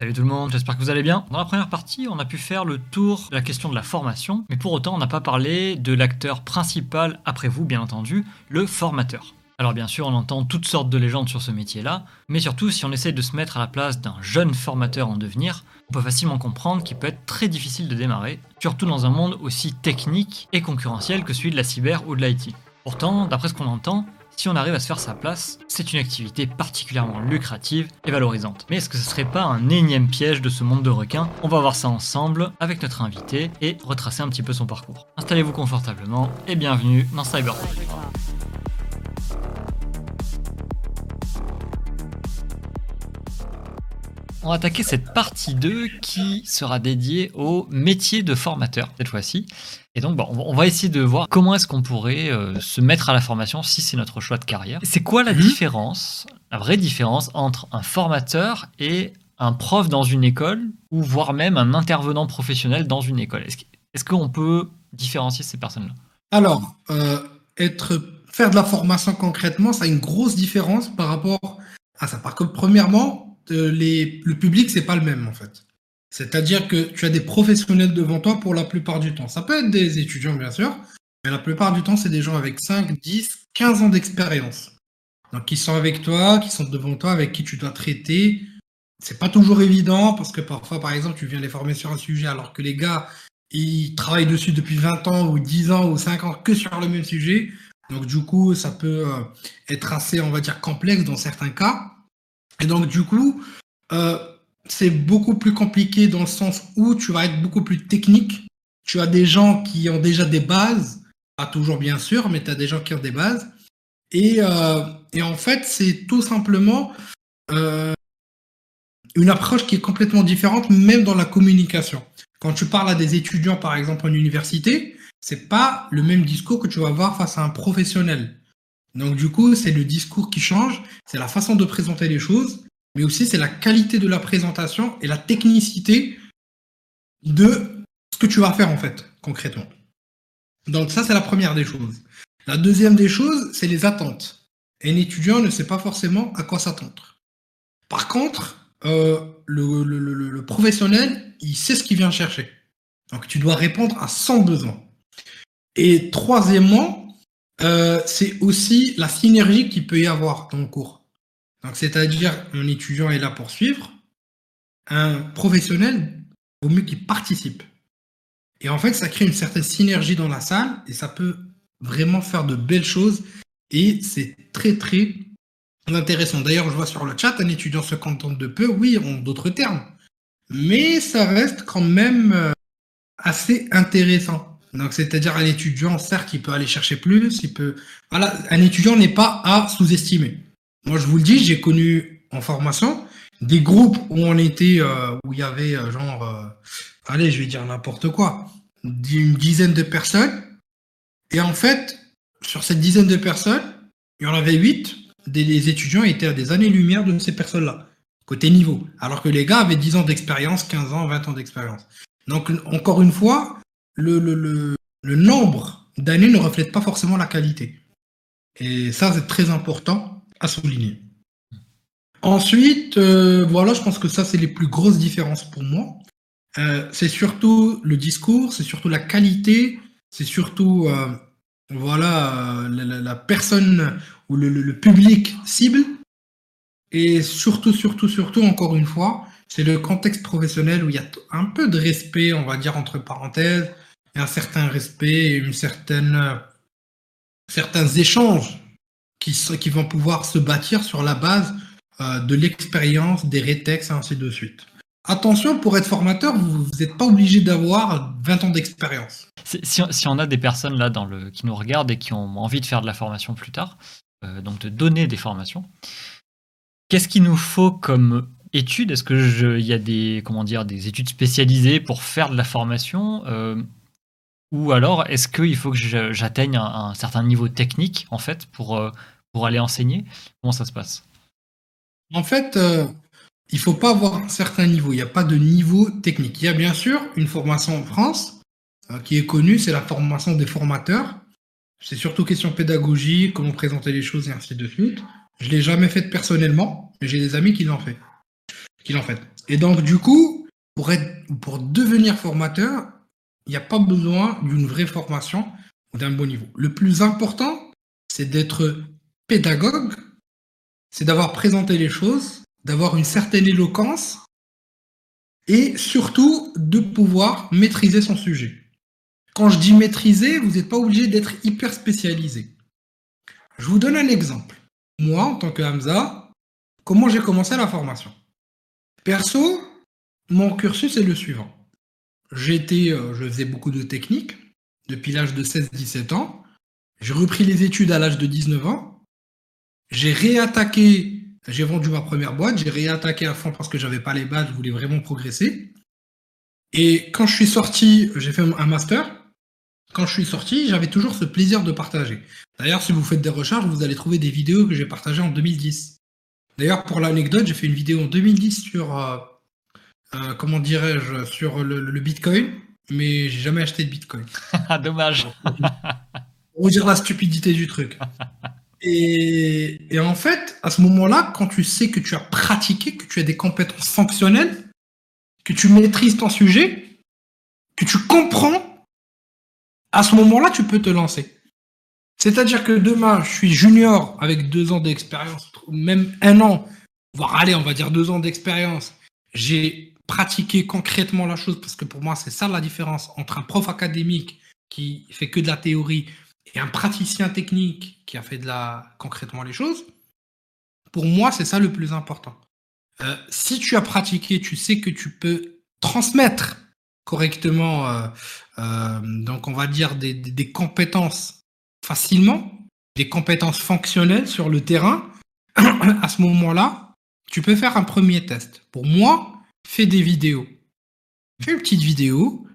Salut tout le monde, j'espère que vous allez bien. Dans la première partie, on a pu faire le tour de la question de la formation, mais pour autant, on n'a pas parlé de l'acteur principal, après vous bien entendu, le formateur. Alors bien sûr, on entend toutes sortes de légendes sur ce métier-là, mais surtout si on essaie de se mettre à la place d'un jeune formateur en devenir, on peut facilement comprendre qu'il peut être très difficile de démarrer, surtout dans un monde aussi technique et concurrentiel que celui de la cyber ou de l'IT. Pourtant, d'après ce qu'on entend, si on arrive à se faire sa place, c'est une activité particulièrement lucrative et valorisante. Mais est-ce que ce serait pas un énième piège de ce monde de requins? On va voir ça ensemble avec notre invité et retracer un petit peu son parcours. Installez-vous confortablement et bienvenue dans Cyberpunk. On va attaquer cette partie 2 qui sera dédiée au métier de formateur cette fois-ci. Et donc, bon, on va essayer de voir comment est-ce qu'on pourrait euh, se mettre à la formation si c'est notre choix de carrière. C'est quoi la mhm. différence, la vraie différence entre un formateur et un prof dans une école ou voire même un intervenant professionnel dans une école? Est-ce qu'on peut différencier ces personnes-là? Alors, euh, être, faire de la formation concrètement, ça a une grosse différence par rapport à ça. Par contre, premièrement, le public, c'est pas le même en fait. C'est-à-dire que tu as des professionnels devant toi pour la plupart du temps. Ça peut être des étudiants, bien sûr, mais la plupart du temps, c'est des gens avec 5, 10, 15 ans d'expérience. Donc, qui sont avec toi, qui sont devant toi, avec qui tu dois traiter. C'est pas toujours évident parce que parfois, par exemple, tu viens les former sur un sujet alors que les gars, ils travaillent dessus depuis 20 ans ou 10 ans ou 5 ans que sur le même sujet. Donc, du coup, ça peut euh, être assez, on va dire, complexe dans certains cas. Et donc, du coup, euh, c'est beaucoup plus compliqué dans le sens où tu vas être beaucoup plus technique. Tu as des gens qui ont déjà des bases, pas toujours bien sûr, mais tu as des gens qui ont des bases. Et, euh, et en fait, c'est tout simplement euh, une approche qui est complètement différente, même dans la communication. Quand tu parles à des étudiants, par exemple, en université, c'est pas le même discours que tu vas avoir face à un professionnel. Donc du coup, c'est le discours qui change, c'est la façon de présenter les choses, mais aussi c'est la qualité de la présentation et la technicité de ce que tu vas faire en fait, concrètement. Donc ça, c'est la première des choses. La deuxième des choses, c'est les attentes. un étudiant ne sait pas forcément à quoi s'attendre. Par contre, euh, le, professionnel, il sait ce qu'il vient chercher. Donc tu dois répondre à son besoin. Et troisièmement, euh, c'est aussi la synergie qu'il peut y avoir dans le cours. Donc, c'est-à-dire, un étudiant est là pour suivre, un professionnel, vaut mieux qu'il participe. Et en fait, ça crée une certaine synergie dans la salle et ça peut vraiment faire de belles choses et c'est très, très intéressant. D'ailleurs, je vois sur le chat, un étudiant se contente de peu, oui, en d'autres termes. Mais ça reste quand même euh, assez intéressant. Donc, c'est-à-dire un étudiant, certes, il peut aller chercher plus, il peut. Voilà, un étudiant n'est pas à sous-estimer. Moi, je vous le dis, j'ai connu en formation des groupes où on était, euh, où il y avait euh, genre, euh, allez, je vais dire n'importe quoi, une dizaine de personnes. Et en fait, sur cette dizaine de personnes, il y en avait huit. Des étudiants étaient à des années-lumière de ces personnes-là, côté niveau. Alors que les gars avaient 10 ans d'expérience, 15 ans, 20 ans d'expérience. Donc, encore une fois, le, le, le, nombre d'années ne reflète pas forcément la qualité. Et ça, c'est très important à souligner. Ensuite, euh, voilà, je pense que ça, c'est les plus grosses différences pour moi. Euh, c'est surtout le discours, c'est surtout la qualité, c'est surtout euh, voilà la, personne ou le, le, public cible. Et surtout, surtout, surtout, encore une fois, c'est le contexte professionnel où il y a un peu de respect, on va dire entre parenthèses, un certain respect et une certaine, certains échanges qui, vont pouvoir se bâtir sur la base euh, de l'expérience, des rétextes ainsi de suite. Attention, pour être formateur, vous n'êtes pas obligé d'avoir 20 ans d'expérience. Si, on a des personnes là qui nous regardent et qui ont envie de faire de la formation plus tard, euh, donc de donner des formations, qu'est-ce qu'il nous faut comme études? Est-ce qu'il y a des, comment dire, des études spécialisées pour faire de la formation? Euh, ou alors, est-ce qu'il faut que j'atteigne un, certain niveau technique, en fait, pour, euh, pour aller enseigner? Comment ça se passe? En fait, euh, il ne faut pas avoir un certain niveau. Il n'y a pas de niveau technique. Il y a bien sûr une formation en France euh, qui est connue, c'est la formation des formateurs. C'est surtout question pédagogique, comment présenter les choses et ainsi de suite. Je ne l'ai jamais faite personnellement, mais j'ai des amis qui l'ont fait. qu'il en fait. Et donc, du coup, pour, être, pour devenir formateur, il n'y a pas besoin d'une vraie formation ou d'un bon niveau. Le plus important, c'est d'être pédagogue, c'est d'avoir présenté les choses, d'avoir une certaine éloquence et surtout de pouvoir maîtriser son sujet. Quand je dis maîtriser, vous n'êtes pas obligé d'être hyper spécialisé. Je vous donne un exemple. Moi, en tant que Hamza, comment j'ai commencé la formation? Perso, mon cursus est le suivant. J'étais, euh, je faisais beaucoup de techniques depuis l'âge de 16-17 ans. J'ai repris les études à l'âge de 19 ans. J'ai réattaqué, j'ai vendu ma première boîte, j'ai réattaqué à fond parce que j'avais pas les bases, je voulais vraiment progresser. Et quand je suis sorti, j'ai fait un master. Quand je suis sorti, j'avais toujours ce plaisir de partager. D'ailleurs, si vous faites des recherches, vous allez trouver des vidéos que j'ai partagées en 2010. D'ailleurs, pour l'anecdote, j'ai fait une vidéo en 2010 sur, euh, comment dirais-je, sur le, Bitcoin, mais j'ai jamais acheté de Bitcoin. Dommage. Pour dire la stupidité du truc. Et, et en fait, à ce moment-là, quand tu sais que tu as pratiqué, que tu as des compétences fonctionnelles, que tu maîtrises ton sujet, que tu comprends à ce moment-là, tu peux te lancer. C'est-à-dire que demain, je suis junior avec deux ans d'expérience, même un an, voire allez, on va dire deux ans d'expérience. J'ai pratiqué concrètement la chose parce que pour moi, c'est ça la différence entre un prof académique qui fait que de la théorie et un praticien technique qui a fait de la concrètement les choses. Pour moi, c'est ça le plus important. Euh, si tu as pratiqué, tu sais que tu peux transmettre correctement, euh, euh, donc on va dire des, compétences facilement, des compétences fonctionnelles sur le terrain, à ce moment-là, tu peux faire un premier test. Pour moi, fais des vidéos. Fais une petite vidéo,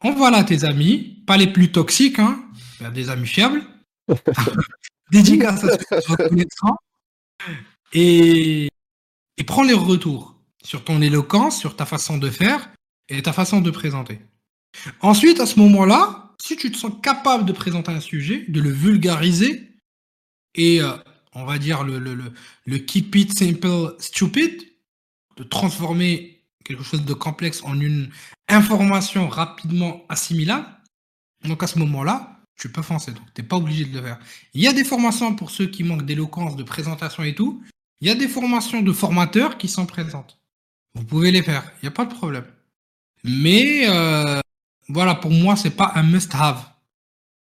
envoie-la à tes amis, pas les plus toxiques, hein, des amis fiables. Dédicace à ceux et, et prends les retours sur ton éloquence, sur ta façon de faire, et ta façon de présenter. Ensuite, à ce moment-là, si tu te sens capable de présenter un sujet, de le vulgariser et euh, on va dire le, le, le, keep it simple, stupid, de transformer quelque chose de complexe en une information rapidement assimilable, donc à ce moment-là, tu peux foncer. Donc, tu n'es pas obligé de le faire. Il y a des formations pour ceux qui manquent d'éloquence, de présentation et tout. Il y a des formations de formateurs qui sont présentes. Vous pouvez les faire. Il n'y a pas de problème. Mais euh, voilà, pour moi, c'est pas un must-have.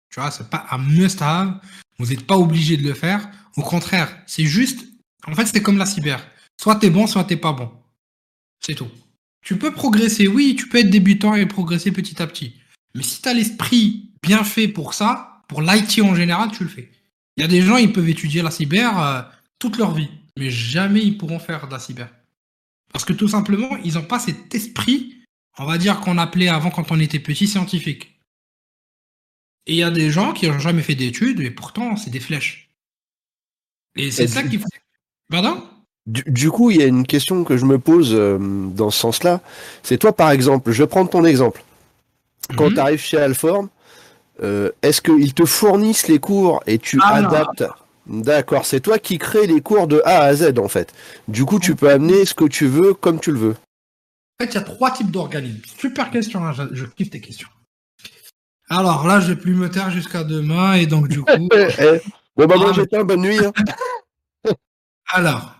Tu vois, c'est pas un must-have. Vous n'êtes pas obligé de le faire. Au contraire, c'est juste. En fait, c'est comme la cyber. Soit tu es bon, soit t'es pas bon. C'est tout. Tu peux progresser, oui, tu peux être débutant et progresser petit à petit. Mais si tu as l'esprit bien fait pour ça, pour l'IT en général, tu le fais. Il y a des gens, ils peuvent étudier la cyber euh, toute leur vie, mais jamais ils pourront faire de la cyber. Parce que tout simplement, ils n'ont pas cet esprit on va dire qu'on appelait avant quand on était petit scientifique. Et il y a des gens qui n'ont jamais fait d'études, et pourtant c'est des flèches. Et c'est ça qu'il faut. Pardon? Du, coup, il y a une question que je me pose euh, dans ce sens-là. C'est toi, par exemple, je vais prendre ton exemple. Quand mhm. tu arrives chez Alform, euh, est-ce qu'ils te fournissent les cours et tu ah, adaptes D'accord, c'est toi qui crée les cours de A à Z en fait. Du coup, tu peux amener ce que tu veux comme tu le veux. En fait, il y a trois types d'organismes. Super question, hein, je, kiffe tes questions. Alors là, je vais plus me taire jusqu'à demain et donc du coup. Eh, bon bah moi ah, bonne nuit. Hein. Alors,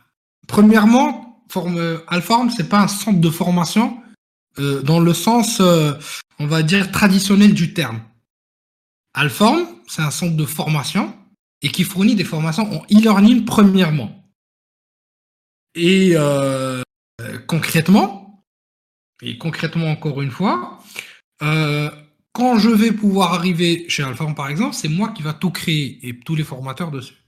premièrement, forme, Alform, c'est pas un centre de formation euh, dans le sens, euh, on va dire, traditionnel du terme. Alform, c'est un centre de formation et qui fournit des formations en e-learning premièrement. Et euh, concrètement, et concrètement, encore une fois, quand je vais pouvoir arriver chez Alpha, par exemple, c'est moi qui va tout créer et tous les formateurs dessus.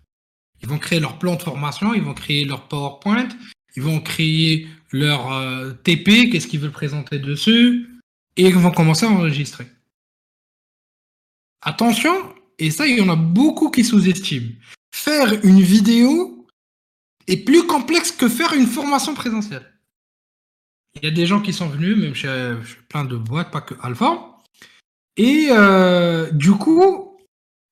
Ils vont créer leur plan de formation, ils vont créer leur PowerPoint, ils vont créer leur euh, TP, qu'est-ce qu'ils veulent présenter dessus, et ils vont commencer à enregistrer. Attention, et ça, il y en a beaucoup qui sous-estiment. Faire une vidéo est plus complexe que faire une formation présentielle. Il y a des gens qui sont venus, même chez, plein de boîtes, pas que Alpha. Et euh, du coup,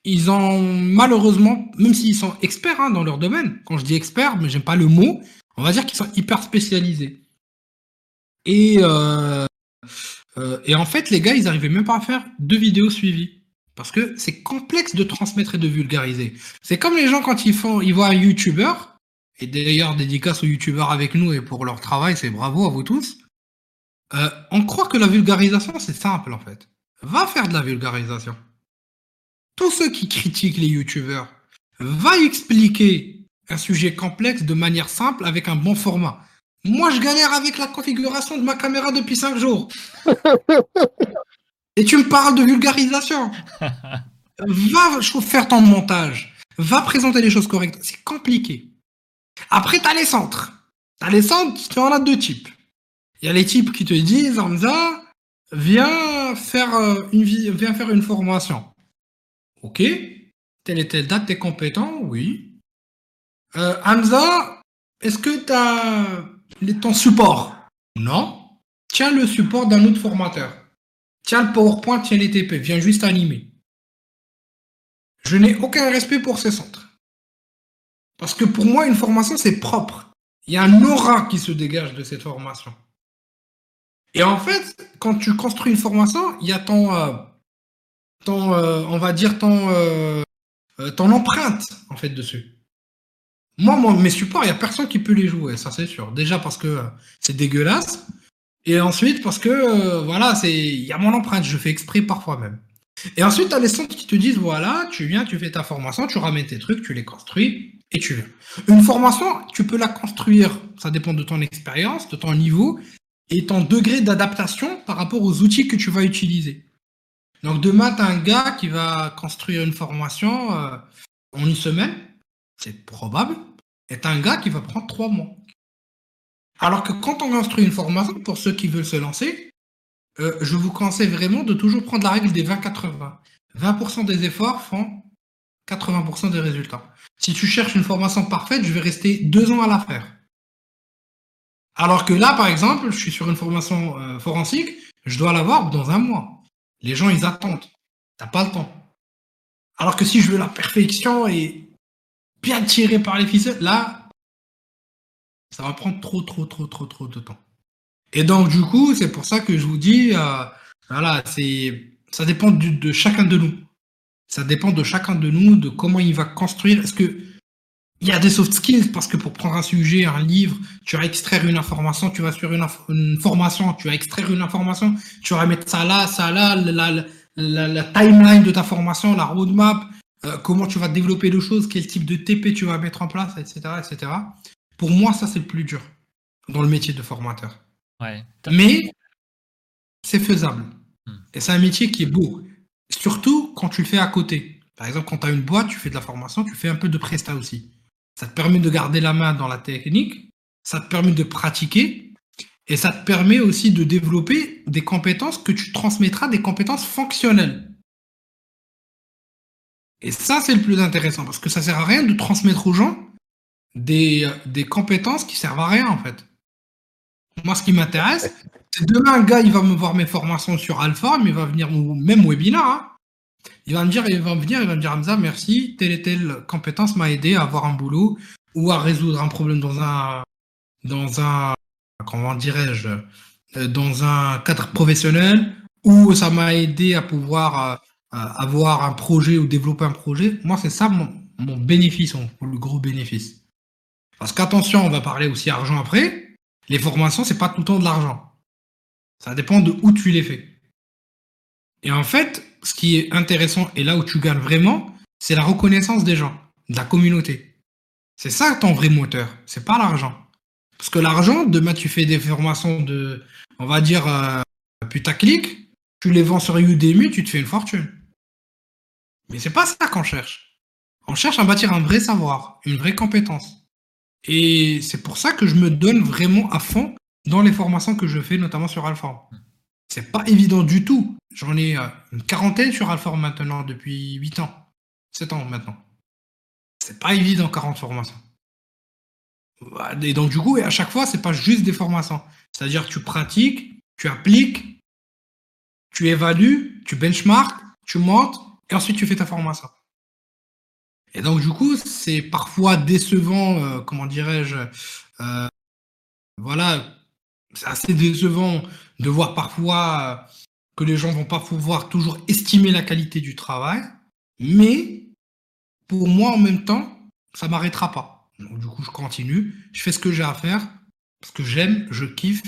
ils ont malheureusement, même s'ils sont experts hein, dans leur domaine, quand je dis experts, mais j'aime pas le mot, on va dire qu'ils sont hyper spécialisés. Et, euh, euh, et en fait, les gars, ils n'arrivaient même pas à faire deux vidéos suivies. Parce que c'est complexe de transmettre et de vulgariser. C'est comme les gens quand ils font, ils voient un YouTuber, et d'ailleurs dédicace aux YouTubeurs avec nous et pour leur travail, c'est bravo à vous tous. Euh, on croit que la vulgarisation, c'est simple en fait. Va faire de la vulgarisation. Tous ceux qui critiquent les YouTubeurs, va expliquer un sujet complexe de manière simple avec un bon format. Moi, je galère avec la configuration de ma caméra depuis 5 jours. Et tu me parles de vulgarisation. Va faire ton montage. Va présenter les choses correctes. C'est compliqué. Après, tu as les centres. Tu as les centres, tu en as deux types. Il y a les types qui te disent, Hamza, viens faire, euh, une, viens faire une formation. Ok. Telle et telle date, t'es compétent Oui. Euh, Hamza, est-ce que tu as ton support? Non. Tiens le support d'un autre formateur. Tiens le PowerPoint, tiens les TP. Viens juste animer. Je n'ai aucun respect pour ces centres. Parce que pour moi, une formation, c'est propre. Il y a un aura qui se dégage de cette formation. Et en fait, quand tu construis une formation, il y a ton, euh, ton euh, on va dire ton, euh, ton empreinte en fait dessus. Moi, mes supports, il n'y a personne qui peut les jouer, ça c'est sûr. Déjà parce que c'est dégueulasse. Et ensuite parce que voilà, c'est il y a mon empreinte, je fais exprès parfois même. Et ensuite, tu as les centres qui te disent voilà, tu viens, tu fais ta formation, tu ramènes tes trucs, tu les construis et tu viens. Une formation, tu peux la construire, ça dépend de ton expérience, de ton niveau et ton degré d'adaptation par rapport aux outils que tu vas utiliser. Donc demain, tu as un gars qui va construire une formation euh, en une semaine, c'est probable, et tu un gars qui va prendre trois mois. Alors que quand on construit une formation, pour ceux qui veulent se lancer, euh, je vous conseille vraiment de toujours prendre la règle des 20-80. 20%, des efforts font 80% des résultats. Si tu cherches une formation parfaite, je vais rester deux ans à la faire. Alors que là, par exemple, je suis sur une formation euh, forensique, je dois l'avoir dans un mois. Les gens, ils attendent. T'as pas le temps. Alors que si je veux la perfection et bien tiré par les ficelles, là, ça va prendre trop, trop, trop, trop, trop de temps. Et donc, du coup, c'est pour ça que je vous dis, euh, voilà, c'est, ça dépend de chacun de nous. Ça dépend de chacun de nous, de comment il va construire. Est-ce que il y a des soft skills parce que pour prendre un sujet, un livre, tu vas extraire une information, tu vas sur une, formation, tu vas extraire une information, tu vas mettre ça là, ça là, la, timeline de ta formation, la roadmap, euh, comment tu vas développer les choses, quel type de TP tu vas mettre en place, etc., etc. Pour moi, ça c'est le plus dur dans le métier de formateur. Mais c'est faisable. Hmm. Et c'est un métier qui est beau. Surtout quand tu le fais à côté. Par exemple, quand tu as une boîte, tu fais de la formation, tu fais un peu de presta aussi. Ça te permet de garder la main dans la technique, ça te permet de pratiquer, et ça te permet aussi de développer des compétences que tu transmettras, des compétences fonctionnelles. Et ça, c'est le plus intéressant, parce que ça sert à rien de transmettre aux gens des, des compétences qui servent à rien, en fait. Moi, ce qui m'intéresse, c'est demain, un gars, il va me voir mes formations sur Alpha, mais il va venir, même webinar, hein. Il va me dire, il va venir, il va me dire, Hamza, merci, telle et telle compétence m'a aidé à avoir un boulot ou à résoudre un problème dans un, dans un, comment dirais-je, euh, dans un cadre professionnel, ou ça m'a aidé à pouvoir euh, avoir un projet ou développer un projet. Moi, c'est ça mon, mon bénéfice, mon le gros bénéfice. Parce qu'attention, on va parler aussi argent après. Les formations, c'est pas tout le temps de l'argent. Ça dépend de où tu les fais. Et en fait, ce qui est intéressant et là où tu gagnes vraiment, c'est la reconnaissance des gens, de la communauté. C'est ça ton vrai moteur, c'est pas l'argent. Parce que l'argent, demain tu fais des formations de, on va dire, euh, putaclic, tu les vends sur Udemy, tu te fais une fortune. Mais c'est pas ça qu'on cherche. On cherche à bâtir un vrai savoir, une vraie compétence. Et c'est pour ça que je me donne vraiment à fond dans les formations que je fais, notamment sur Alpha. C'est pas évident du tout. J'en ai euh, une quarantaine sur Alpha maintenant depuis 8 ans. 7 ans maintenant. C'est pas évident 40 formations. Et donc du coup, et à chaque fois, c'est pas juste des formations. C'est-à-dire tu pratiques, tu appliques, tu évalues, tu benchmarks, tu montes, et ensuite tu fais ta formation. Et donc, du coup, c'est parfois décevant, euh, comment dirais-je, euh, voilà, c'est assez décevant de voir parfois que les gens vont pas pouvoir toujours estimer la qualité du travail. Mais pour moi, en même temps, ça m'arrêtera pas. Donc, du coup, je continue, je fais ce que j'ai à faire parce que j'aime, je kiffe,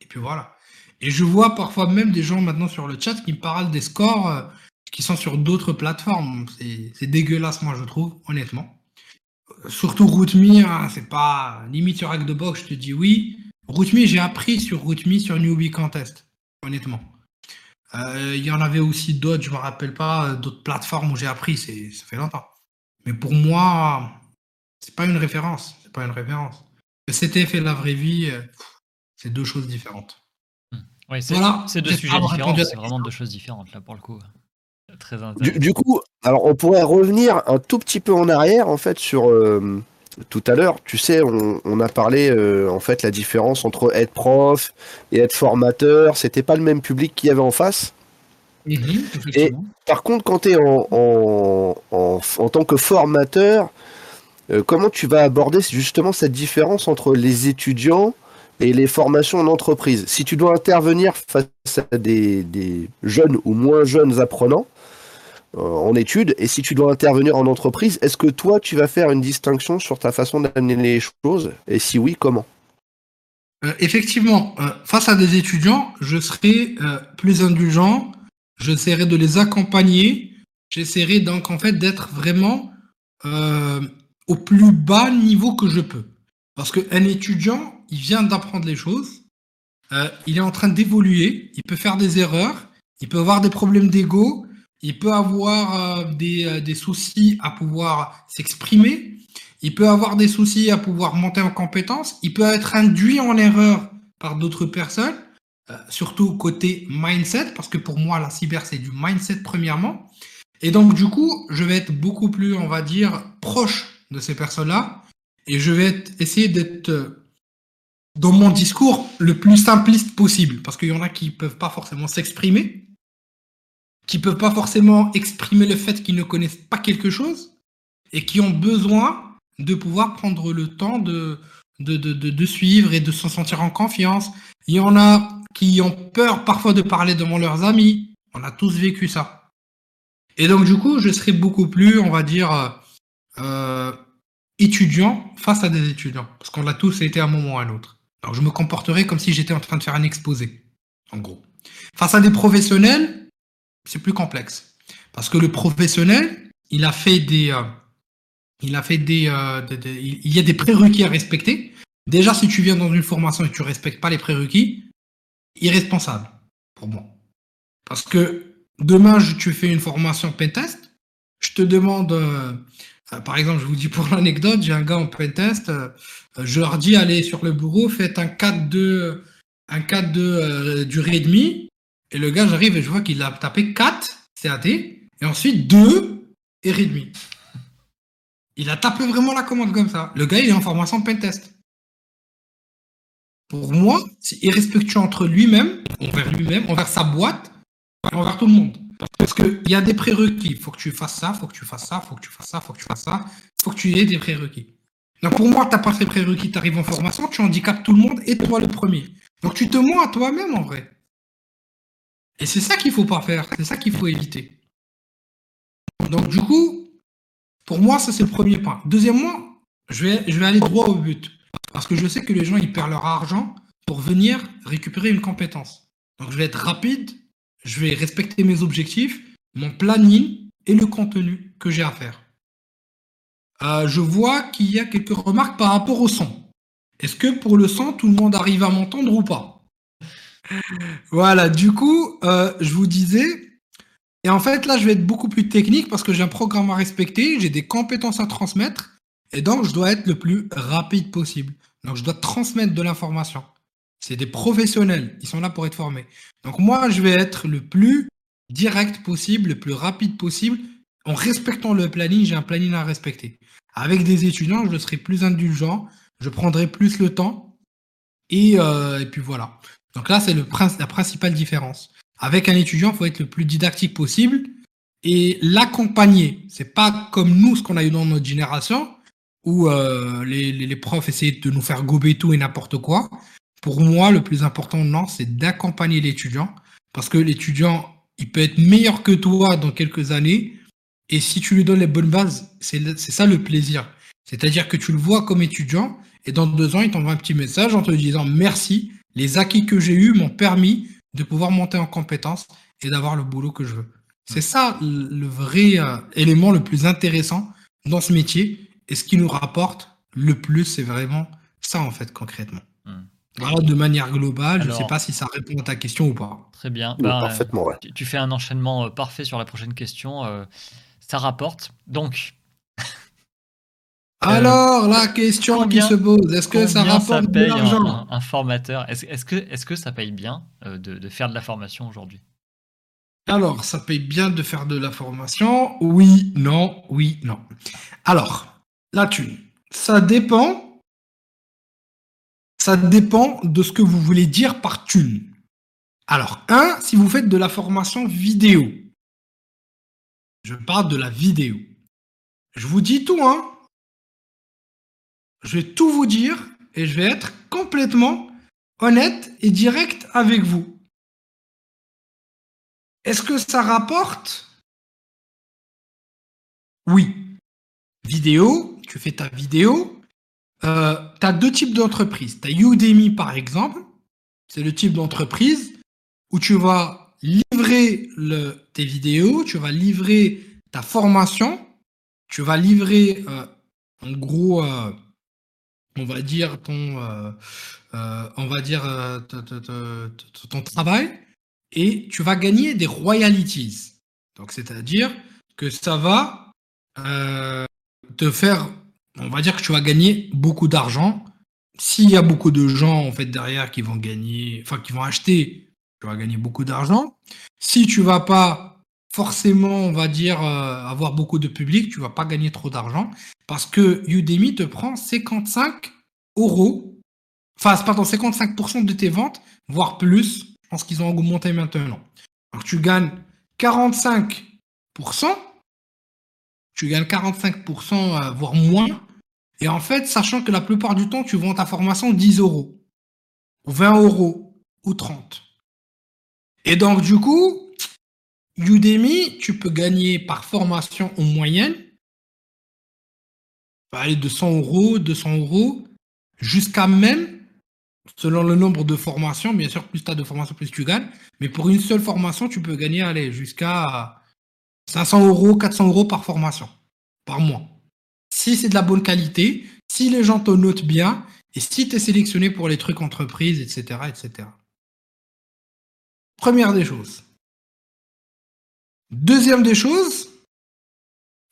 et puis voilà. Et je vois parfois même des gens maintenant sur le chat qui me parlent des scores euh, qui sont sur d'autres plateformes. C'est dégueulasse, moi, je trouve, honnêtement. Surtout RootMe, hein, c'est pas limite sur Hack de Box, je te dis oui. RootMe, j'ai appris sur RootMe sur Newbie Contest, honnêtement. Euh, il y en avait aussi d'autres, je me rappelle pas, d'autres plateformes où j'ai appris, ça fait longtemps. Mais pour moi, c'est pas une référence. C'est pas une référence. Le CTF et la vraie vie, euh, c'est deux choses différentes. Oui, c'est voilà, deux sujets différents, c'est vraiment deux choses différentes là pour le coup. Très du, du, coup, alors on pourrait revenir un tout petit peu en arrière en fait sur euh, tout à l'heure. Tu sais, on, a parlé euh, en fait la différence entre être prof et être formateur. C'était pas le même public qu'il y avait en face. Mhm, et par contre, quand tu es en, en, en, tant que formateur, euh, comment tu vas aborder justement cette différence entre les étudiants et les formations en entreprise? Si tu dois intervenir face à des, jeunes ou moins jeunes apprenants en études, et si tu dois intervenir en entreprise, est-ce que toi tu vas faire une distinction sur ta façon d'amener les choses Et si oui, comment? Euh, Effectivement, face à des étudiants, je serai plus indulgent, j'essaierai de les accompagner, j'essaierai donc en fait d'être vraiment au plus bas niveau que je peux. Parce qu'un étudiant, il vient d'apprendre les choses, euh, il est en train d'évoluer, il peut faire des erreurs, il peut avoir des problèmes d'ego, il peut avoir euh, des, euh, des, soucis à pouvoir s'exprimer, il peut avoir des soucis à pouvoir monter en compétence, il peut être induit en erreur par d'autres personnes, surtout côté mindset, parce que pour moi, la cyber, c'est du mindset premièrement. Et donc, du coup, je vais être beaucoup plus, on va dire, proche de ces personnes-là. Et je vais essayer d'être euh, dans mon discours le plus simpliste possible. Parce qu'il y en a qui peuvent pas forcément s'exprimer, qui peuvent pas forcément exprimer le fait qu'ils ne connaissent pas quelque chose, et qui ont besoin de pouvoir prendre le temps de, de, de, de, suivre et de se sentir en confiance. Il y en a qui ont peur parfois de parler devant leurs amis. On a tous vécu ça. Et donc du coup, je serai beaucoup plus, on va dire, euh, euh, étudiant face à des étudiants, parce qu'on l'a tous été à un moment ou à un autre. Alors je me comporterai comme si j'étais en train de faire un exposé, en gros. Face à des professionnels, c'est plus complexe, parce que le professionnel, il a fait des, euh, il a fait des, euh, il y a des prérequis à respecter. Déjà, si tu viens dans une formation et que tu respectes pas les prérequis, irresponsable pour moi, parce que demain, tu fais une formation pentest, je te demande euh, par exemple, je vous dis pour l'anecdote, j'ai un gars en pentest, je leur dis allez sur le bureau, faites un 4-2, un 4 de et le gars, j'arrive et je vois qu'il a tapé 4 CAT et ensuite 2 et. Il a tapé vraiment la commande comme ça. Le gars, il est en formation pentest. Pour moi, c'est irrespectueux entre lui-même, envers lui-même, envers sa boîte, envers tout le monde. Parce qu'il y a des prérequis. Il faut que tu fasses ça, il faut que tu fasses ça, il faut que tu fasses ça, il faut que tu fasses ça. Faut que tu aies des prérequis. Donc pour moi, tu n'as pas ces prérequis, tu arrives en formation, tu handicapes tout le monde et toi le premier. Donc tu te mens à toi-même en vrai. Et c'est ça qu'il faut pas faire, c'est ça qu'il faut éviter. Donc du coup, pour moi, ça c'est le premier point. Deuxièmement, je vais, je vais aller droit au but. Parce que je sais que les gens, ils perdent leur argent pour venir récupérer une compétence. Donc je vais être rapide, je vais respecter mes objectifs, mon planning et le contenu que j'ai à faire. Euh, je vois qu'il y a quelques remarques par rapport au son. Est-ce que pour le son, tout le monde arrive à m'entendre ou pas? Voilà, du coup, euh, je vous disais, et en fait là, je vais être beaucoup plus technique parce que j'ai un programme à respecter, j'ai des compétences à transmettre, et donc je dois être le plus rapide possible. Donc je dois transmettre de l'information. C'est des professionnels, ils sont là pour être formés. Donc moi, je vais être le plus direct possible, le plus rapide possible, en respectant le planning, j'ai un planning à respecter. Avec des étudiants, je serai plus indulgent, je prendrai plus le temps, et, euh, puis voilà. Donc là, c'est la principale différence. Avec un étudiant, il faut être le plus didactique possible et l'accompagner. C'est pas comme nous, ce qu'on a eu dans notre génération, où euh, les, les, profs essayaient de nous faire gober tout et n'importe quoi. pour moi, le plus important, non, c'est d'accompagner l'étudiant. Parce que l'étudiant, il peut être meilleur que toi dans quelques années. Et si tu lui donnes les bonnes bases, c'est ça le plaisir. C'est-à-dire que tu le vois comme étudiant et dans deux ans, il t'envoie un petit message en te disant merci, les acquis que j'ai eus m'ont permis de pouvoir monter en compétence et d'avoir le boulot que je veux. C'est ça le vrai euh, élément le plus intéressant dans ce métier. Et ce qui nous rapporte le plus, c'est vraiment ça, en fait, concrètement. Hmm. de manière globale, je ne sais pas si ça répond à ta question ou pas. Très bien. Ben, parfaitement, ouais. tu, fais un enchaînement euh, parfait sur la prochaine question. Euh, ça rapporte. Donc. Alors, la question qui se pose, est-ce que ça rapporte de l'argent un, formateur? Est-ce que, est que ça paye bien de faire de la formation aujourd'hui? Alors, ça paye bien de faire de la formation? Oui, non, oui, non. Alors, la thune, ça dépend. Ça dépend de ce que vous voulez dire par thune. Alors, un, si vous faites de la formation vidéo. Je parle de la vidéo. Je vous dis tout, hein. Je vais tout vous dire et je vais être complètement honnête et direct avec vous. Est-ce que ça rapporte? Oui. Vidéo, tu fais ta vidéo. Euh, tu as deux types d'entreprises. Tu as Udemy, par exemple. C'est le type d'entreprise où tu vas livrer tes vidéos, tu vas livrer ta formation, tu vas livrer, euh, en gros, euh, on va dire ton, on va dire ton travail et tu vas gagner des royalties. Donc, c'est-à-dire que ça va euh, te faire, on va dire que tu vas gagner beaucoup d'argent. S'il y a beaucoup de gens en fait derrière qui vont gagner, enfin qui vont acheter, tu vas gagner beaucoup d'argent. Si tu vas pas forcément, on va dire, euh, avoir beaucoup de public, tu vas pas gagner trop d'argent parce que Udemy te prend 55 euros, enfin pardon 55% de tes ventes, voire plus je pense qu'ils ont augmenté maintenant. Alors tu gagnes 45%, tu gagnes 45%, euh, voire moins. Et en fait, sachant que la plupart du temps, tu vends ta formation 10 euros, ou 20 euros, ou 30. Et donc, du coup, Udemy, tu peux gagner par formation en moyenne, aller de 100 euros, 200 euros, jusqu'à même selon le nombre de formations, bien sûr, plus tu as de formations, plus tu gagnes. Mais pour une seule formation, tu peux gagner aller jusqu'à 500 euros, 400 euros par formation, par mois. Si c'est de la bonne qualité, si les gens te notent bien, et si tu es sélectionné pour les trucs entreprises, etc., etc. Première des choses. Deuxième des choses,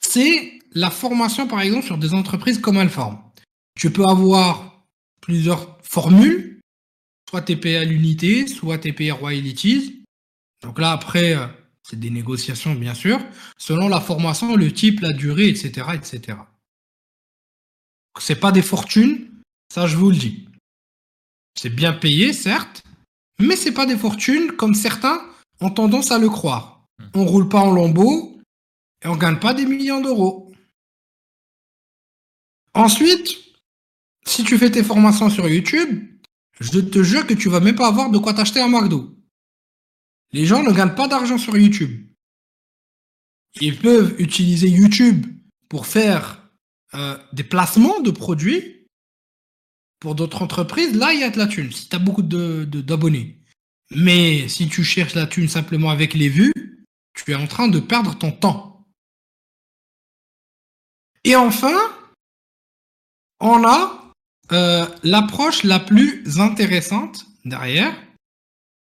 c'est la formation, par exemple, sur des entreprises comme Alform. Tu peux avoir plusieurs formules, soit TP à l'unité, soit TP royalties. Donc là, après, euh, c'est des négociations, bien sûr, selon la formation, le type, la durée, etc., etc. C'est pas des fortunes, ça je vous le dis. C'est bien payé, certes, mais c'est pas des fortunes comme certains ont tendance à le croire. On roule pas en lambeaux et on gagne pas des millions d'euros. Ensuite, si tu fais tes formations sur YouTube, je te jure que tu vas même pas avoir de quoi t'acheter un McDo. Les gens ne gagnent pas d'argent sur YouTube. Ils peuvent utiliser YouTube pour faire euh, des placements de produits pour d'autres entreprises. Là, il y a de la thune. Si tu beaucoup d'abonnés. Mais si tu cherches la thune simplement avec les vues, tu es en train de perdre ton temps. Et enfin, on a euh, l'approche la plus intéressante derrière,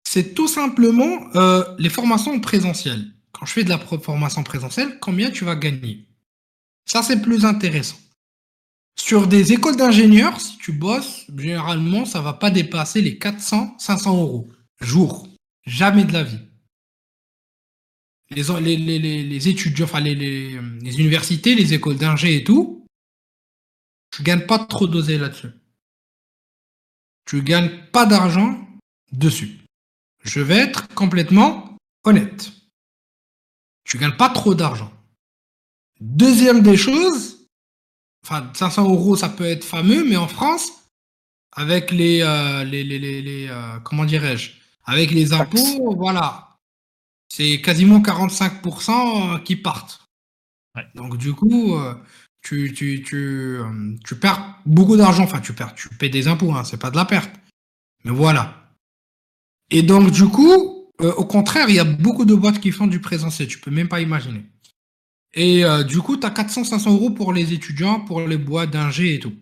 c'est tout simplement euh, les formations présentielles. Quand je fais de la formation présentielle, combien tu vas gagner? Ça, c'est plus intéressant. Sur des écoles d'ingénieurs, si tu bosses, généralement, ça va pas dépasser les 400, 500 euros jour. Jamais de la vie. Les, les étudiants, enfin les, universités, les écoles d'ingé et tout, tu gagnes pas trop dosé là-dessus. Tu gagnes pas d'argent dessus. Je vais être complètement honnête. Tu gagnes pas trop d'argent. Deuxième des choses, enfin 500 euros ça peut être fameux, mais en France, avec les, euh, les, les, les, les, euh, comment dirais-je, avec les impôts, voilà, c'est quasiment 45% qui partent. Ouais. Donc du coup, euh, tu, tu, tu, euh, tu perds beaucoup d'argent. Enfin, tu perds, tu paies des impôts, hein, c'est pas de la perte. Mais voilà. Et donc du coup, euh, au contraire, il y a beaucoup de boîtes qui font du présentiel. Tu peux même pas imaginer. Et euh, du coup, tu as 400-500 euros pour les étudiants, pour les boîtes d'ingé et tout.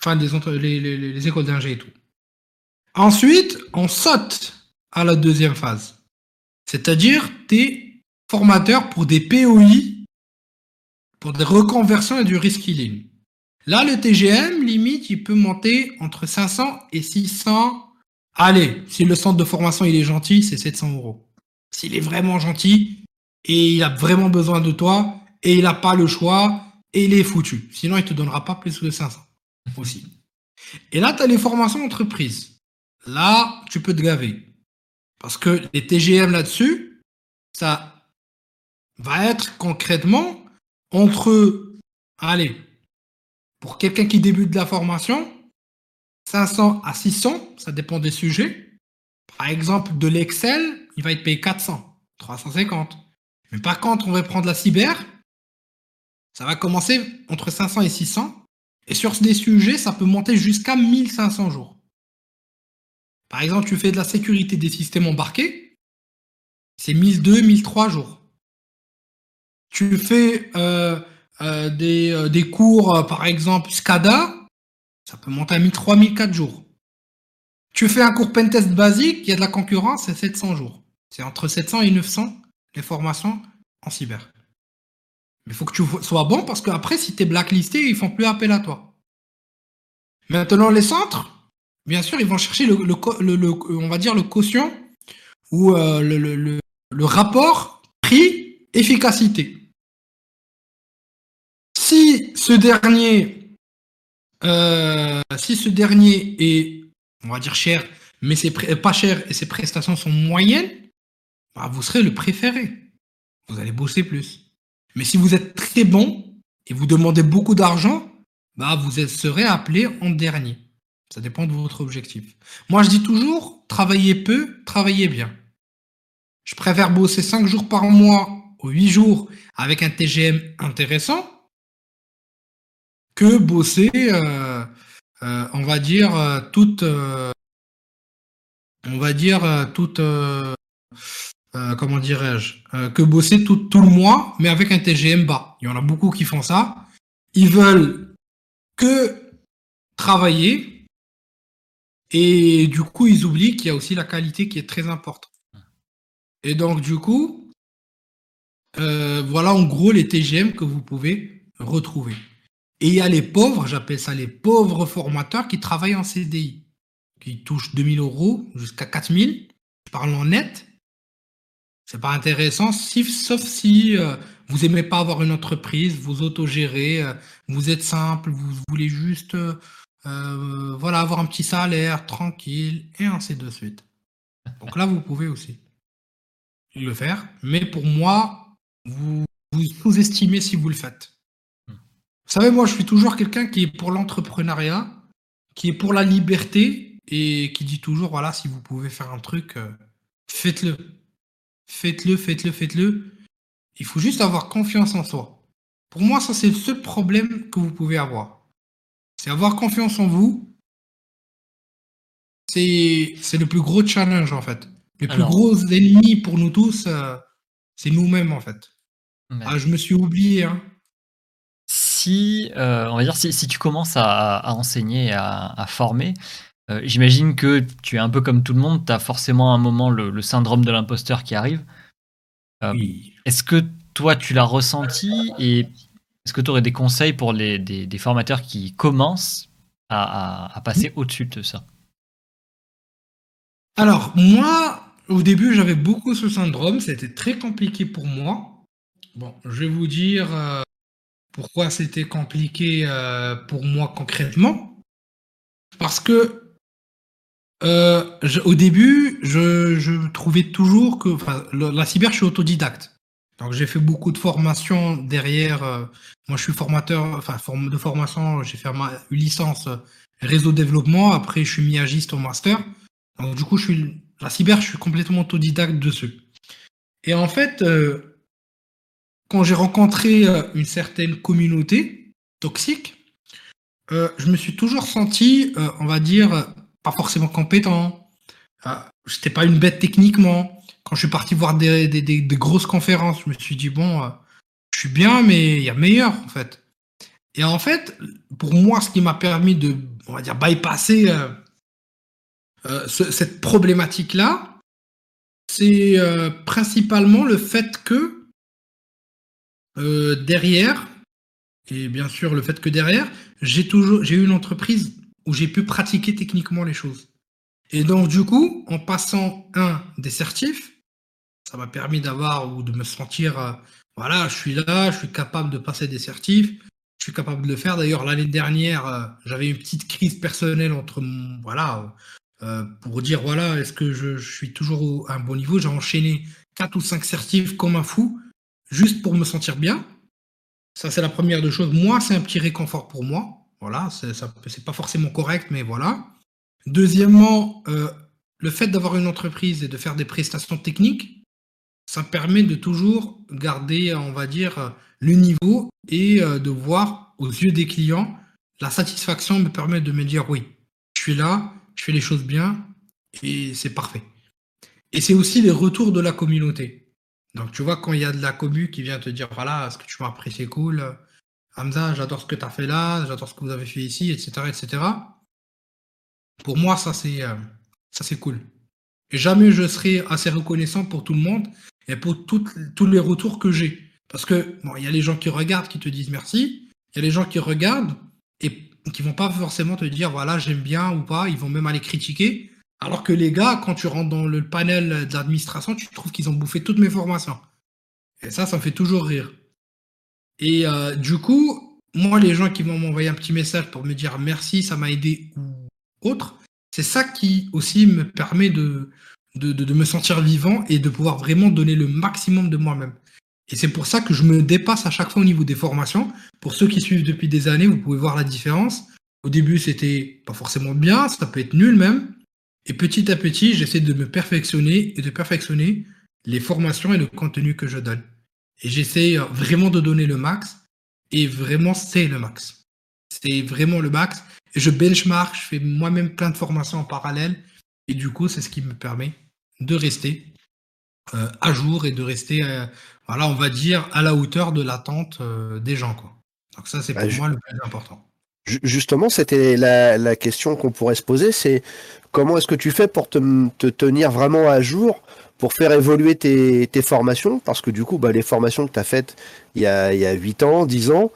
Enfin, des entre- les, les- les- les écoles d'ingé et tout. Ensuite, on saute à la deuxième phase. C'est-à-dire, tu es formateur pour des POI, pour des reconversions et du reskilling. Là, le TGM, limite, il peut monter entre 500 et 600. Allez, si le centre de formation il est gentil, c'est 700 euros. S'il est vraiment gentil et il a vraiment besoin de toi et il n'a pas le choix il est foutu. Sinon, il te donnera pas plus que 500 aussi. Et là, tu as les formations entreprises. Là, tu peux te gaver. Parce que les TGM là-dessus, ça va être concrètement entre, allez, pour quelqu'un qui débute de la formation, 500 à 600, ça dépend des sujets. Par exemple, de l'Excel, il va être payé 400, 350. Mais par contre, on va prendre la cyber, ça va commencer entre 500 et 600. Et sur des sujets, ça peut monter jusqu'à 1500 jours. Par exemple, tu fais de la sécurité des systèmes embarqués, c'est 1002, 1003 jours. Tu fais euh, euh, des, euh, des cours, par exemple, SCADA, ça peut monter à 1003, 1004 jours. Tu fais un cours pentest basique, il y a de la concurrence, c'est 700 jours. C'est entre 700 et 900 les formations en cyber. Mais il faut que tu sois bon parce qu'après, si tu es blacklisté, ils font plus appel à toi. Maintenant, les centres, bien sûr, ils vont chercher le, le, on va dire le quotient ou euh, le, rapport prix-efficacité. Si ce dernier, euh, si ce dernier est, on va dire cher, mais c'est pas cher et ses prestations sont moyennes, bah, vous serez le préféré. Vous allez bosser plus. Mais si vous êtes très bon et vous demandez beaucoup d'argent, bah vous serez appelé en dernier. Ça dépend de votre objectif. Moi, je dis toujours, travaillez peu, travaillez bien. Je préfère bosser 5 jours par mois ou 8 jours avec un TGM intéressant que bosser, euh, euh, on va dire, euh, toute, on va dire, toute, comment dirais-je, que bosser tout, tout le mois, mais avec un TGM bas. Il y en a beaucoup qui font ça. Ils veulent que travailler et du coup, ils oublient qu'il y a aussi la qualité qui est très importante. Et donc, du coup, euh, voilà en gros les TGM que vous pouvez retrouver. Et il y a les pauvres, j'appelle ça les pauvres formateurs qui travaillent en CDI, qui touchent 2000 euros jusqu'à 4000. Je parle en net. C'est pas intéressant, si- sauf si euh, vous aimez pas avoir une entreprise, vous autogérez, euh, vous êtes simple, vous voulez juste euh, voilà, avoir un petit salaire tranquille, et ainsi de suite. Donc là, vous pouvez aussi le faire. Mais pour moi, vous, vous sous-estimez si vous le faites. Vous savez, moi, je suis toujours quelqu'un qui est pour l'entrepreneuriat, qui est pour la liberté, et qui dit toujours, voilà, si vous pouvez faire un truc, euh, faites-le. Faites-le, faites-le, faites-le. Il faut juste avoir confiance en soi. Pour moi, ça, c'est le seul problème que vous pouvez avoir. C'est avoir confiance en vous. C'est c'est le plus gros challenge, en fait. Le plus Alors- gros ennemi pour nous tous, euh, c'est nous-mêmes, en fait. Ah, je me suis oublié, hein. si, euh, on va dire, si, si tu commences à, à enseigner, et à, à former, euh, j'imagine que tu es un peu comme tout le monde, tu as forcément à un moment le, le syndrome de l'imposteur qui arrive. Oui. Est-ce que toi, tu l'as ressenti et est-ce que tu aurais des conseils pour les, des, des formateurs qui commencent à, à- à passer au-dessus de ça? Alors, moi, au début, j'avais beaucoup ce syndrome. C'était très compliqué pour moi. Bon, je vais vous dire euh, pourquoi c'était compliqué euh, pour moi concrètement. Parce que euh, je- au début, je, je trouvais toujours que enfin, le- la cyber, je suis autodidacte. Donc, j'ai fait beaucoup de formations derrière. euh, moi, je suis formateur, enfin, de formation. J'ai fait ma licence euh, réseau développement. Après, je suis mis agiste au master. Donc, du coup, je suis la cyber, je suis complètement autodidacte dessus. Et en fait, euh, quand j'ai rencontré une certaine communauté toxique, je me suis toujours senti, on va dire, pas forcément compétent. Je n'étais pas une bête techniquement. Quand je suis parti voir des, grosses conférences, je me suis dit, bon, je suis bien, mais il y a meilleur, en fait. Et en fait, pour moi, ce qui m'a permis de, on va dire, bypasser cette problématique-là, c'est euh, principalement le fait que euh, derrière, et bien sûr le fait que derrière, j'ai toujours j'ai eu une entreprise où j'ai pu pratiquer techniquement les choses. Et donc du coup, en passant un des certifs, ça m'a permis d'avoir ou de me sentir euh, voilà, je suis là, je suis capable de passer des certifs, je suis capable de le faire. D'ailleurs, l'année dernière, j'avais une petite crise personnelle entre mon, voilà, euh, pour dire voilà, est-ce que je, suis toujours à un bon niveau? J'ai enchaîné 4 ou 5 certifs comme un fou, juste pour me sentir bien. Ça, c'est la première de choses. Moi, c'est un petit réconfort pour moi. Voilà, c'est pas forcément correct, mais voilà. Deuxièmement, euh, le fait d'avoir une entreprise et de faire des prestations techniques, ça permet de toujours garder, on va dire, le niveau et euh, de voir aux yeux des clients, la satisfaction me permet de me dire oui, je suis là, je fais les choses bien et c'est parfait. Et c'est aussi les retours de la communauté. Donc, tu vois, quand il y a de la commu qui vient te dire, voilà, ce que tu m'as appris, c'est cool. Hamza, j'adore ce que tu as fait là, j'adore ce que vous avez fait ici, etc., etc. Pour moi, ça, c'est, euh, ça, c'est cool. Jamais je serai assez reconnaissant pour tout le monde et pour tous les retours que j'ai. Parce que, bon, il y a les gens qui regardent, qui te disent merci. Il y a les gens qui regardent et qui vont pas forcément te dire voilà j'aime bien ou pas, ils vont même aller critiquer. Alors que les gars, quand tu rentres dans le panel de l'administration, tu trouves qu'ils ont bouffé toutes mes formations. Et ça, ça me fait toujours rire. Et euh, du coup, moi, les gens qui vont m'envoyer un petit message pour me dire merci, ça m'a aidé ou autre, c'est ça qui aussi me permet de de, de, me sentir vivant et de pouvoir vraiment donner le maximum de moi-même. Et c'est pour ça que je me dépasse à chaque fois au niveau des formations. Pour ceux qui suivent depuis des années, vous pouvez voir la différence. Au début, c'était pas forcément bien, ça peut être nul même. Et petit à petit, j'essaie de me perfectionner et de perfectionner les formations et le contenu que je donne. Et j'essaie vraiment de donner le max. Et vraiment, c'est le max. C'est vraiment le max. Et je benchmark, je fais moi-même plein de formations en parallèle. Et du coup, c'est ce qui me permet de rester euh, à jour et de rester, euh, voilà, on va dire, à la hauteur de l'attente euh, des gens. Quoi. Donc ça, c'est bah, pour moi le plus important. Justement, c'était la, question qu'on pourrait se poser, c'est comment est-ce que tu fais pour te, tenir vraiment à jour, pour faire évoluer tes, formations? Parce que du coup, bah, les formations que tu as faites il y a, il y a 8 ans, 10 ans,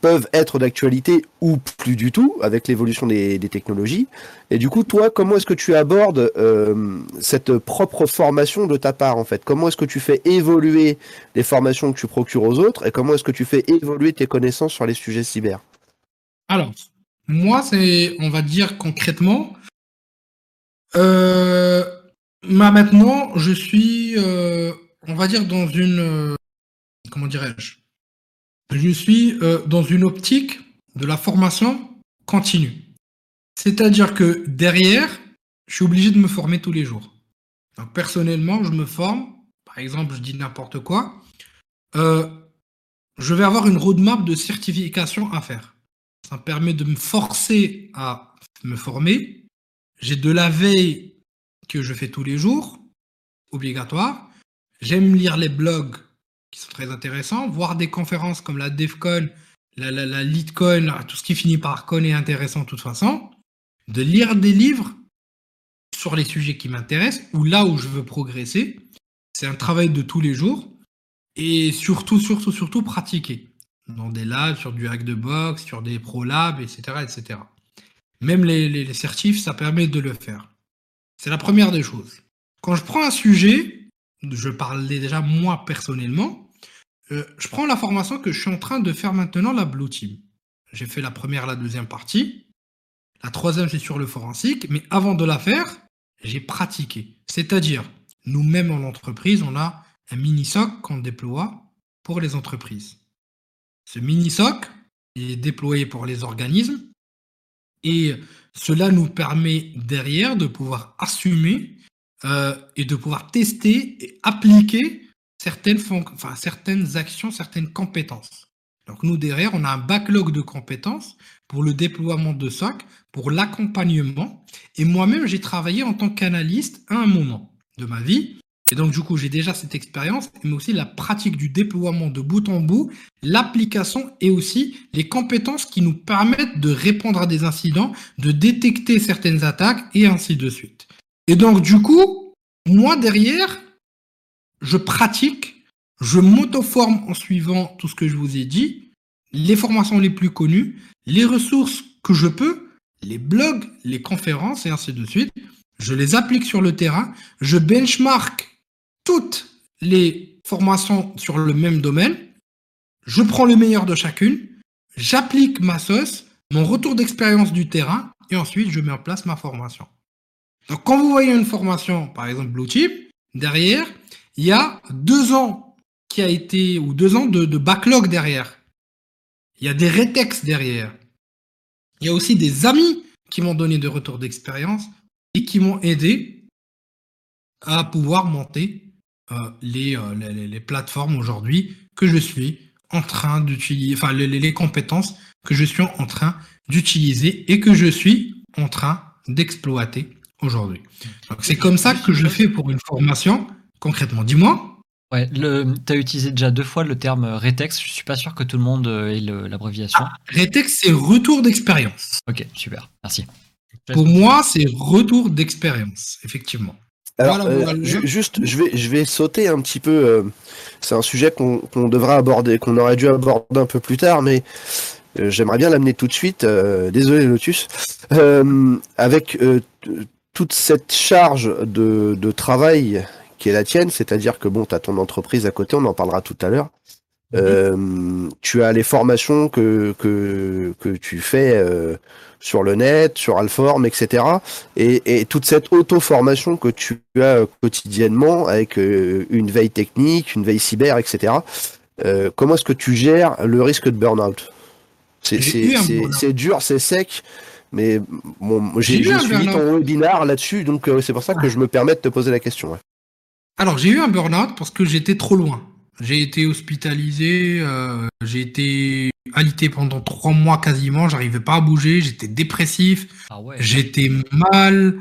peuvent être d'actualité ou plus du tout avec l'évolution des, technologies. Et du coup, toi, comment est-ce que tu abordes euh, cette propre formation de ta part en fait? Comment est-ce que tu fais évoluer les formations que tu procures aux autres et comment est-ce que tu fais évoluer tes connaissances sur les sujets cyber? Alors, moi, c'est, on va dire concrètement, euh, maintenant, je suis, euh, on va dire dans une, comment dirais-je? Je suis euh, dans une optique de la formation continue. C'est-à-dire que derrière, je suis obligé de me former tous les jours. personnellement, je me forme. Par exemple, je dis n'importe quoi. Euh, je vais avoir une roadmap de certification à faire. Ça me permet de me forcer à me former. J'ai de la veille que je fais tous les jours, obligatoire. J'aime lire les blogs qui sont très intéressants, voir des conférences comme la DEFCON, la, la, la tout ce qui finit par con est intéressant de toute façon, de lire des livres sur les sujets qui m'intéressent ou là où je veux progresser. C'est un travail de tous les jours et surtout, surtout, surtout pratiquer dans des labs, sur du hack de box, sur des pro labs, etc., etc. Même les, les certifs, ça permet de le faire. C'est la première des choses. Quand je prends un sujet, je parlais déjà moi personnellement, euh, je prends la formation que je suis en train de faire maintenant, la Blue Team. J'ai fait la première, la deuxième partie. La troisième, c'est sur le forensique. Mais avant de la faire, j'ai pratiqué. C'est-à-dire, nous-mêmes en entreprise, on a un mini-SOC qu'on déploie pour les entreprises. Ce mini-SOC est déployé pour les organismes Et cela nous permet derrière de pouvoir assumer euh, et de pouvoir tester et appliquer certaines, actions, certaines compétences. Donc nous, derrière, on a un backlog de compétences pour le déploiement de SOC, pour l'accompagnement. Et moi-même, j'ai travaillé en tant qu'analyste à un moment de ma vie. Et donc, du coup, j'ai déjà cette expérience, mais aussi la pratique du déploiement de bout en bout, l'application et aussi les compétences qui nous permettent de répondre à des incidents, de détecter certaines attaques et ainsi de suite. Et donc, du coup, moi, derrière, je pratique je m'auto-forme en suivant tout ce que je vous ai dit, les formations les plus connues, les ressources que je peux, les blogs, les conférences et ainsi de suite. Je les applique sur le terrain. Je benchmark toutes les formations sur le même domaine. Je prends le meilleur de chacune. J'applique ma sauce, mon retour d'expérience du terrain et ensuite je mets en place ma formation. Donc quand vous voyez une formation, par exemple Blue Chip, derrière, il y a deux ans qui a été, ou deux ans de, backlog derrière. Il y a des rétextes derrière. Il y a aussi des amis qui m'ont donné de retours d'expérience et qui m'ont aidé à pouvoir monter euh, euh, les, les, plateformes aujourd'hui que je suis en train d'utiliser, enfin les, les, compétences que je suis en train d'utiliser et que je suis en train d'exploiter aujourd'hui. C'est comme ça que je fais pour une formation, concrètement. Dis-moi. Ouais, tu as utilisé déjà deux fois le terme rétex. Je suis pas sûr que tout le monde ait l'abréviation. Ah, rétex, c'est retour d'expérience. Ok, super, merci. Pour moi, c'est retour d'expérience, effectivement. Alors, euh, juste, je vais, je vais sauter un petit peu. Euh, c'est un sujet qu'on devrait aborder, qu'on aurait dû aborder un peu plus tard, mais euh, j'aimerais bien l'amener tout de suite. désolé, Lotus. avec toute cette charge de, de travail qui est la tienne, c'est-à-dire que bon, tu as ton entreprise à côté, on en parlera tout à l'heure. Mhm. Euh, tu as les formations que, que, que tu fais euh, sur le net, sur Alform, etc. Et, et toute cette auto-formation que tu as quotidiennement avec euh, une veille technique, une veille cyber, etc. comment est-ce que tu gères le risque de burn-out C'est dur, c'est sec, mais bon, j'ai suivi ton webinaire là-dessus, donc c'est pour ça que je me permets de te poser la question. Alors, j'ai eu un burn-out parce que j'étais trop loin. J'ai été hospitalisé, euh, j'ai été alité pendant trois mois quasiment, j'arrivais pas à bouger, j'étais dépressif, ah j'étais mal,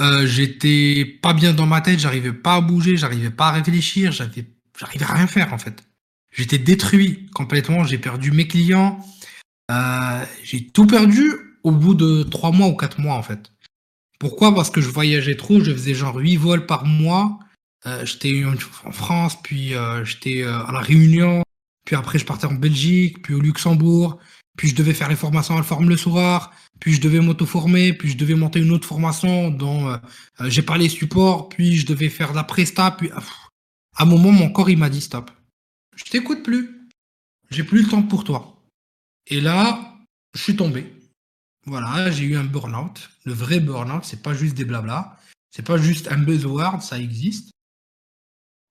euh, j'étais pas bien dans ma tête, j'arrivais pas à bouger, j'arrivais pas à réfléchir, j'avais, j'arrivais à rien faire en fait. J'étais détruit complètement, j'ai perdu mes clients, euh, j'ai tout perdu au bout de trois mois ou quatre mois en fait. Pourquoi? Parce que je voyageais trop, je faisais genre huit vols par mois, euh, j'étais en France, puis euh, j'étais euh, à la Réunion, puis après je partais en Belgique, puis au Luxembourg, puis je devais faire les formations à la forme le soir, puis je devais m'auto-former, puis je devais monter une autre formation dont j'ai pas les supports, puis je devais faire la presta, puis à un moment mon corps il m'a dit stop, je t'écoute plus, j'ai plus le temps pour toi. Et là, je suis tombé. Voilà, j'ai eu un burn-out. Le vrai burn-out, c'est pas juste des blabla, c'est pas juste un buzzword, ça existe.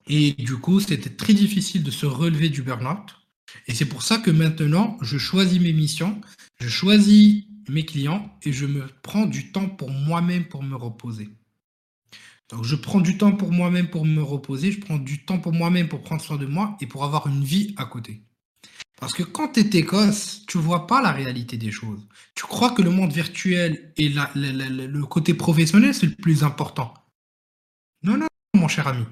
Et du coup, c'était très difficile de se relever du burn-out. Et c'est pour ça que maintenant, je choisis mes missions, je choisis mes clients et je me prends du temps pour moi-même pour me reposer. Donc je prends du temps pour moi-même pour me reposer, je prends du temps pour moi-même pour prendre soin de moi et pour avoir une vie à côté. Parce que quand tu es écosse, tu vois pas la réalité des choses. Tu crois que le monde virtuel et le côté professionnel, c'est le plus important. Non, non, mon cher ami.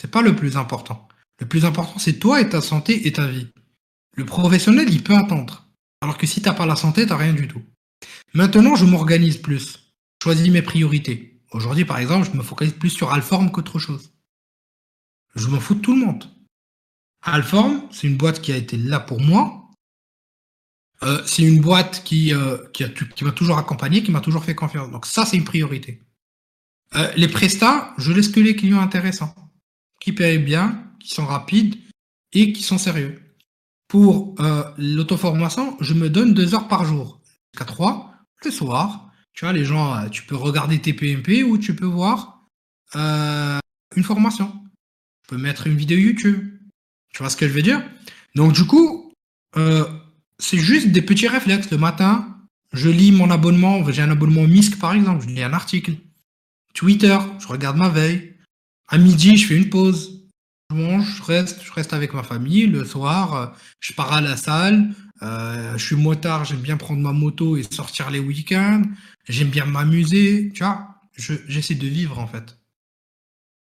C'est pas le plus important. Le plus important, c'est toi et ta santé et ta vie. Le professionnel, il peut attendre. Alors que si t'as pas la santé, t'as rien du tout. Maintenant, je m'organise plus. Je choisis mes priorités. Aujourd'hui, par exemple, je me focalise plus sur Alform qu'autre chose. Je m'en fous de tout le monde. Alform, c'est une boîte qui a été là pour moi. Euh, c'est une boîte qui, euh, qui, qui m'a toujours accompagné, qui m'a toujours fait confiance. Donc ça, c'est une priorité. Euh, les prestats, je laisse que les clients intéressants qui payent bien, qui sont rapides et qui sont sérieux. Pour euh, l'auto-formation, je me donne deux heures par jour, jusqu'à trois, le soir. Tu vois, les gens, euh, tu peux regarder tes PMP ou tu peux voir euh, une formation. Tu peux mettre une vidéo YouTube. Tu vois ce que je veux dire? Donc du coup, c'est juste des petits réflexes. Le matin, je lis mon abonnement, j'ai un abonnement MISC par exemple, je lis un article. Twitter, je regarde ma veille. À midi, je fais une pause. Je mange, je reste, je reste avec ma famille. Le soir, euh, je pars à la salle. Euh, je suis motard, j'aime bien prendre ma moto et sortir les week-ends. J'aime bien m'amuser. Tu vois, j'essaie de vivre en fait.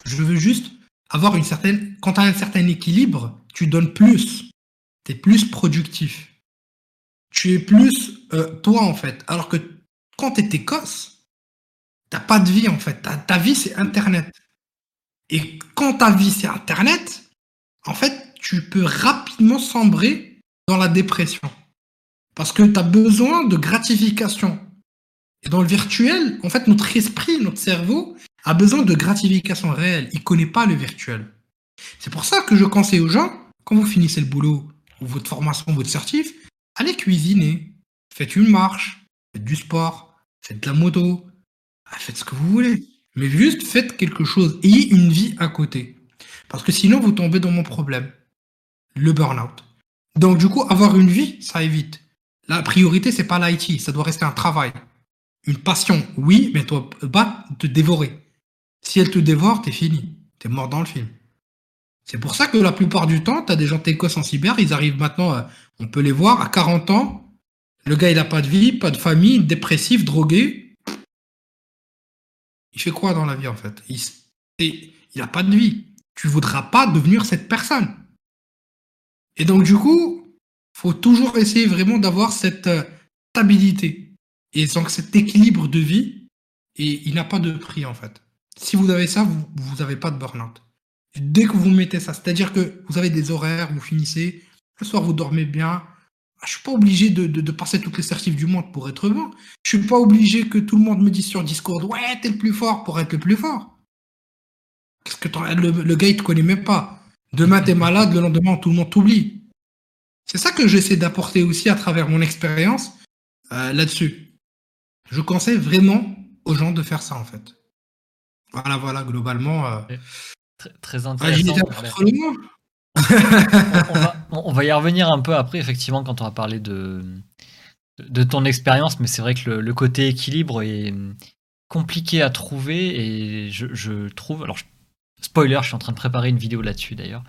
Je veux juste avoir une certaine. Quand tu as un certain équilibre, tu donnes plus. Tu es plus productif. Tu es plus euh, toi en fait. Alors que quand tu es écosse, t'as pas de vie en fait. Ta, vie c'est Internet. Et quand ta vie c'est Internet, en fait, tu peux rapidement sombrer dans la dépression. Parce que tu as besoin de gratification. Et dans le virtuel, en fait, notre esprit, notre cerveau a besoin de gratification réelle. Il connaît pas le virtuel. C'est pour ça que je conseille aux gens, quand vous finissez le boulot, ou votre formation, votre certif, allez cuisiner. Faites une marche, faites du sport, faites de la moto, ah, faites ce que vous voulez. Mais juste faites quelque chose. Ayez une vie à côté. Parce que sinon, vous tombez dans mon problème. Le burn-out. Donc, du coup, avoir une vie, ça évite. La priorité, c'est pas l'IT. Ça doit rester un travail. Une passion, oui, mais toi, pas te dévorer. Si elle te dévore, t'es fini. T'es mort dans le film. C'est pour ça que la plupart du temps, t'as des gens técos en cyber, ils arrivent maintenant, euh, on peut les voir, à 40 ans, le gars, il a pas de vie, pas de famille, dépressif, drogué. Il fait quoi dans la vie, en fait? Il n'a pas de vie. Tu voudras pas devenir cette personne. Et donc, du coup, faut toujours essayer vraiment d'avoir cette euh, stabilité. Et donc, cet équilibre de vie, et il n'a pas de prix, en fait. Si vous avez ça, vous n'avez pas de burn-out. Dès que vous mettez ça, c'est-à-dire que vous avez des horaires, vous finissez, le soir vous dormez bien, je suis pas obligé de, passer toutes les certifs du monde pour être bon. Je suis pas obligé que tout le monde me dise sur Discord, ouais, t'es le plus fort pour être le plus fort. Qu'est-ce que le, le gars, il te connaît même pas. Demain, t'es malade, le lendemain, tout le monde t'oublie. C'est ça que j'essaie d'apporter aussi à travers mon expérience euh, là-dessus. Je conseille vraiment aux gens de faire ça, en fait. Voilà, voilà, globalement. Euh, très, très, intéressant on, va, y revenir un peu après, effectivement, quand on va parler de, de ton expérience, mais c'est vrai que le, côté équilibre est compliqué à trouver et je, trouve. Alors, spoiler, je suis en train de préparer une vidéo là-dessus d'ailleurs.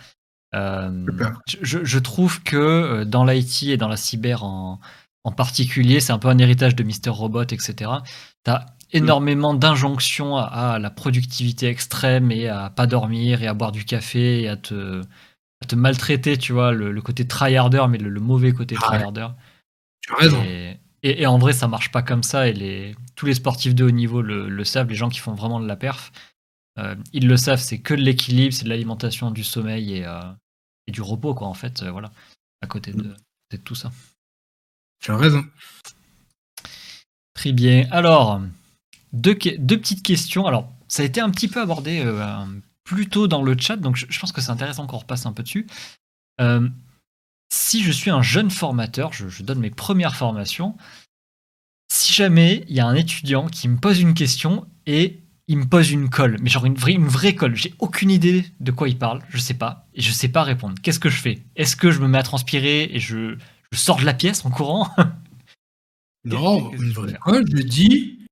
Euh, je, trouve que euh, dans l'IT et dans la cyber en, particulier, c'est un peu un héritage de Mister Robot, etc. Tu as énormément d'injonctions à, la productivité extrême et à pas dormir et à boire du café et à te, te maltraiter, tu vois, le, côté tryharder, mais le, mauvais côté ah tryharder. Tu as raison. Et, en vrai, ça marche pas comme ça. Et les, tous les sportifs de haut niveau le, savent, les gens qui font vraiment de la perf, euh, ils le savent, c'est que de l'équilibre, c'est de l'alimentation, du sommeil et, euh, et, du repos, quoi, en fait, euh, voilà, à côté de, de, tout ça. Tu as raison. Très bien. Alors, deux, deux, petites questions. Alors, ça a été un petit peu abordé plus tôt dans le chat, donc je, pense que c'est intéressant qu'on repasse un peu dessus. Euh, si je suis un jeune formateur, je, donne mes premières formations, si jamais il y a un étudiant qui me pose une question et il me pose une colle, mais genre une vraie, une vraie colle, j'ai aucune idée de quoi il parle, je sais pas, et je sais pas répondre. Qu'est-ce que je fais? Est-ce que je me mets à transpirer et je, sors de la pièce en courant? Non, une vraie colle, je dis,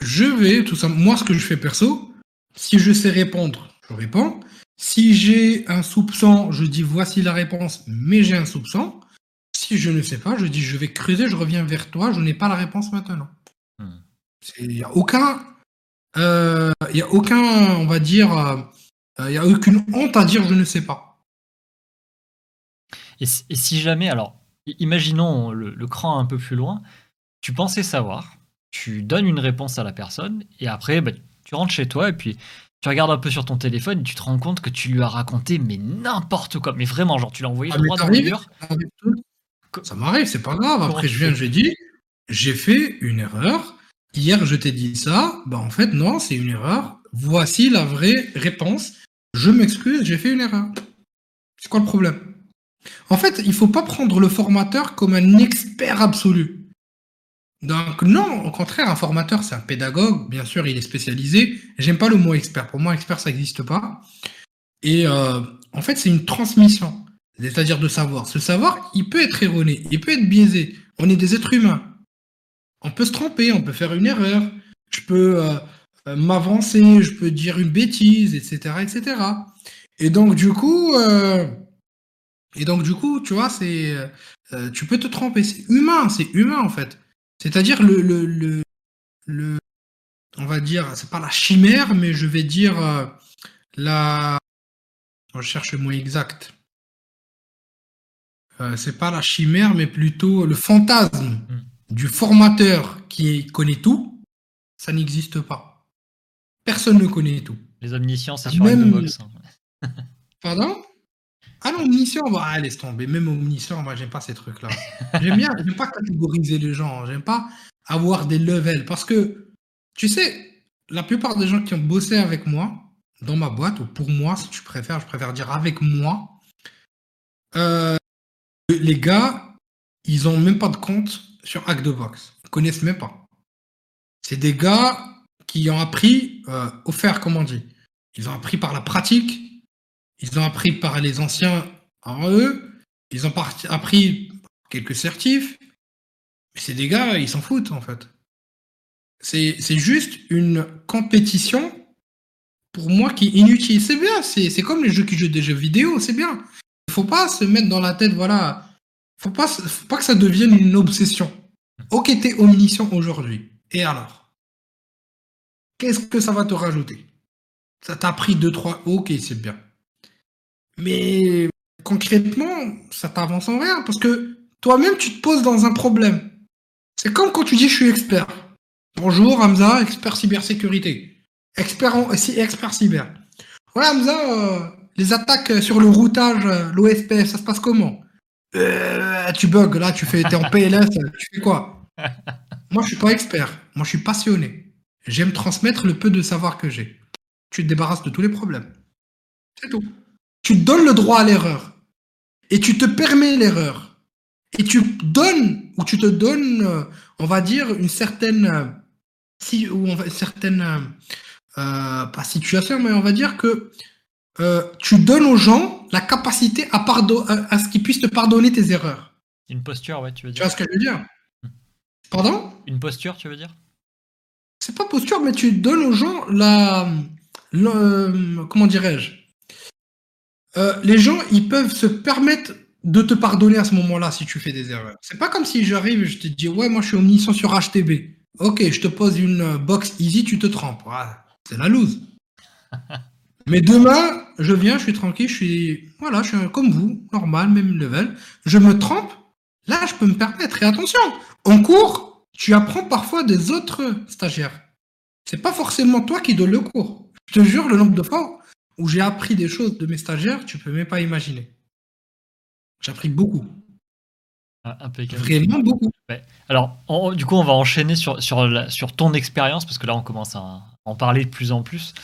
je vais, tout ça, moi ce que je fais perso, si je sais répondre, je réponds. Si j'ai un soupçon, je dis voici la réponse, mais j'ai un soupçon. Si je ne sais pas, je dis je vais creuser, je reviens vers toi, je n'ai pas la réponse maintenant. Hmm. Il n'y a aucun, euh, il a aucun, on va dire, euh, il n'y a aucune honte à dire je ne sais pas. Et si, jamais, alors, imaginons le, cran un peu plus loin, tu pensais savoir, tu donnes une réponse à la personne, et après, bah, tu rentres chez toi et puis tu regardes un peu sur ton téléphone et tu te rends compte que tu lui as raconté mais n'importe quoi. Mais vraiment, genre tu l'as envoyé ah, droit dans le mur. Ça m'arrive, c'est pas grave. Après, je viens, je dis, j'ai fait une erreur. Hier, je t'ai dit ça. Bah, en fait, non, c'est une erreur. Voici la vraie réponse. Je m'excuse, j'ai fait une erreur. C'est quoi le problème? En fait, il faut pas prendre le formateur comme un expert absolu. Donc non, au contraire, un formateur, c'est un pédagogue. Bien sûr, il est spécialisé. J'aime pas le mot expert. Pour moi, expert, ça n'existe pas. Et euh, en fait, c'est une transmission, c'est-à-dire de savoir. Ce savoir, il peut être erroné, il peut être biaisé. On est des êtres humains. On peut se tromper, on peut faire une erreur. Je peux euh, euh, m'avancer, je peux dire une bêtise, etc., etc. Et donc du coup, et donc du coup, tu vois, c'est, tu peux te tromper. C'est humain, c'est humain en fait. C'est-à-dire le, le, le, le, on va dire, c'est pas la chimère, mais je vais dire la, je cherche le mot exact. Euh, c'est pas la chimère, mais plutôt le fantasme hmm. du formateur qui connaît tout, ça n'existe pas. Personne ne connaît tout. Les omniscients, c'est sur Même... box. Hein. Pardon? Ah non, omniscient, bah, laisse tomber. Même omniscient, moi, j'aime pas ces trucs-là. J'aime bien, j'aime pas catégoriser les gens. J'aime pas avoir des levels. Parce que, tu sais, la plupart des gens qui ont bossé avec moi, dans ma boîte, ou pour moi, si tu préfères, je préfère dire avec moi, euh, les gars, ils ont même pas de compte sur Hack de Box. Ils connaissent même pas. C'est des gars qui ont appris euh, offert, comme on dit. Ils ont appris par la pratique. Ils ont appris par les anciens en eux. Ils ont appris quelques certifs. Mais des gars, ils s'en foutent en fait. C'est juste une compétition pour moi qui est inutile. C'est bien, c'est comme les jeux qui jouent des jeux vidéo, c'est bien. Il faut pas se mettre dans la tête, voilà. Faut pas, faut pas que ça devienne une obsession. Ok, t'es omniscient aujourd'hui. Et alors? Qu'est-ce que ça va te rajouter? Ça t'a pris 2-3. Ok, c'est bien. Mais concrètement, ça t'avance en rien parce que toi-même, tu te poses dans un problème. C'est comme quand tu dis je suis expert. Bonjour Hamza, expert cybersécurité. Expert, en, expert cyber. Voilà Hamza, euh, les attaques sur le routage, l'OSPF, ça se passe comment? Euh, Tu bugs, là, tu fais, es en PLS, tu fais quoi? Moi, je suis pas expert. Moi, je suis passionné. J'aime transmettre le peu de savoir que j'ai. Tu te débarrasses de tous les problèmes. C'est tout. Tu donnes le droit à l'erreur. Et tu te permets l'erreur. Et tu donnes, ou tu te donnes, euh, on va dire, une certaine, euh, si, ou on va, une certaine, pas situation, mais on va dire que euh, tu donnes aux gens la capacité à, à ce qu'ils puissent te pardonner tes erreurs. Une posture, ouais, tu veux dire. Tu vois ce que je veux dire? Hmm. Pardon? Une posture, tu veux dire? C'est pas posture, mais tu donnes aux gens la. comment dirais-je? Euh, Les gens, ils peuvent se permettre de te pardonner à ce moment-là si tu fais des erreurs. C'est pas comme si j'arrive et je te dis, ouais, moi je suis omniscient sur HTB. Ok, je te pose une box easy, tu te trempes. c'est la loose. Mais demain, je viens, je suis tranquille, je suis, voilà, je suis comme vous, normal, même level. Je me trempe. Là, je peux me permettre. Et attention, en cours, tu apprends parfois des autres stagiaires. C'est pas forcément toi qui donne le cours. Je te jure, le nombre de fois où j'ai appris des choses de mes stagiaires, tu peux même pas imaginer. J'ai appris beaucoup. Ah, impeccable. Vraiment beaucoup. Alors, du coup, on va enchaîner sur, sur, sur ton expérience, parce que là, on commence à en parler de plus en plus.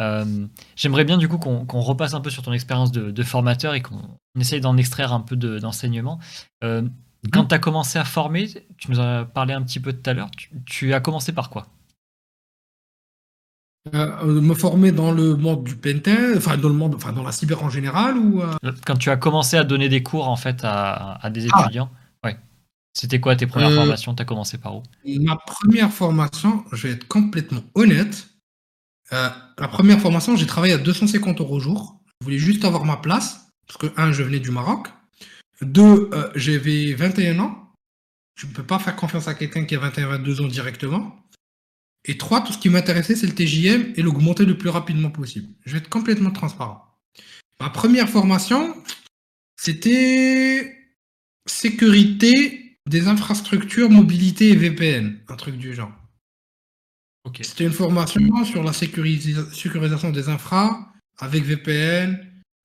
Euh, j'aimerais bien du coup qu'on repasse un peu sur ton expérience de, formateur et qu'on essaye d'en extraire un peu d'enseignement. Euh, mhm. quand tu as commencé à former, tu nous as parlé un petit peu tout à l'heure, tu, as commencé par quoi? Euh, me former dans le monde du Pentin, enfin dans le monde, enfin dans la cyber en général ou Quand tu as commencé à donner des cours en fait à, des ah. étudiants, ouais. C'était quoi tes premières formations? Tu as commencé par où? Ma première formation, je vais être complètement honnête, euh, la première formation, j'ai travaillé à 250 euros au jour. Je voulais juste avoir ma place, parce que, un, je venais du Maroc. Deux, euh, j'avais 21 ans. Je ne peux pas faire confiance à quelqu'un qui a 21, 22 ans directement. Et trois, tout ce qui m'intéressait, c'est le TJM et l'augmenter le plus rapidement possible. Je vais être complètement transparent. Ma première formation, c'était sécurité des infrastructures, mobilité et VPN, un truc du genre. C'était une formation sur la sécurisation des infras avec VPN,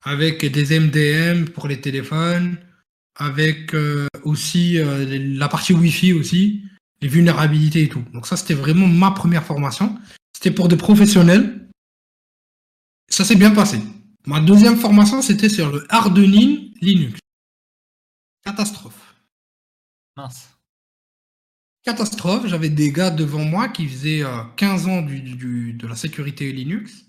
avec des MDM pour les téléphones, avec euh, aussi euh, la partie Wi-Fi aussi, les vulnérabilités et tout. Donc ça, c'était vraiment ma première formation. C'était pour des professionnels. Ça s'est bien passé. Ma deuxième formation, c'était sur le hardening Linux. Catastrophe. Mince catastrophe. J'avais des gars devant moi qui faisaient 15 euh, ans du, de la sécurité Linux.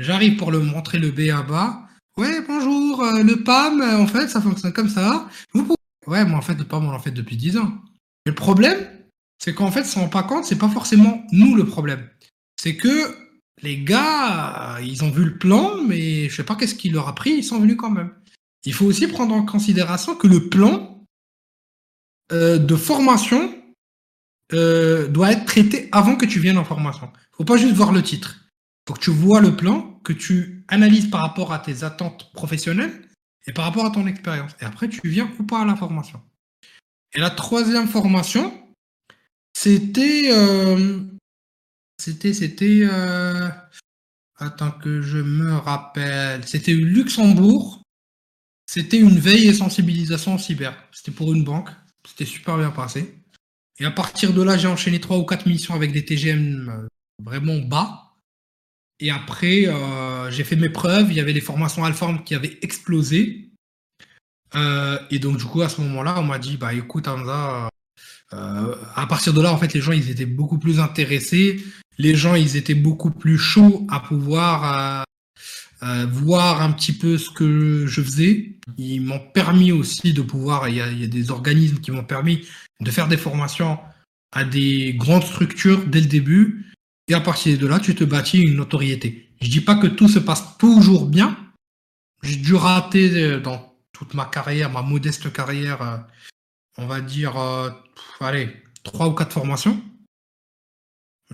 J'arrive pour leur montrer le B à bas. Ouais, bonjour, euh, le PAM, en fait, ça fonctionne comme ça. Vous Ouais, moi, en fait, le PAM, on l'a fait depuis 10 ans. le problème, c'est qu'en fait, sans pas compte, c'est pas forcément nous le problème. C'est que les gars, ils ont vu le plan, mais je sais pas qu'est-ce qui leur a pris, ils sont venus quand même. Il faut aussi prendre en considération que le plan euh, de formation euh, doit être traité avant que tu viennes en formation. Faut pas juste voir le titre. Faut que tu vois le plan, que tu analyses par rapport à tes attentes professionnelles et par rapport à ton expérience. Et après, tu viens ou pas à la formation. Et la troisième formation, c'était. Euh, c'était. C'était. Euh, attends que je me rappelle. C'était Luxembourg. C'était une veille et sensibilisation en cyber. C'était pour une banque. C'était super bien passé. Et à partir de là, j'ai enchaîné trois ou quatre missions avec des TGM euh, vraiment bas. Et après, j'ai fait mes preuves. Il y avait les formations Alform qui avaient explosé. Et donc, du coup, à ce moment-là, on m'a dit, bah écoute, Hamza, euh, à partir de là, en fait, les gens, ils étaient beaucoup plus intéressés. Les gens, ils étaient beaucoup plus chauds à pouvoir voir un petit peu ce que je faisais. Ils m'ont permis aussi de pouvoir, il y, a, il y a des organismes qui m'ont permis de faire des formations à des grandes structures dès le début et à partir de là, tu te bâtis une notoriété. Je dis pas que tout se passe toujours bien. J'ai dû rater euh, dans toute ma carrière, ma modeste carrière, euh, on va dire, euh, allez, trois ou quatre formations.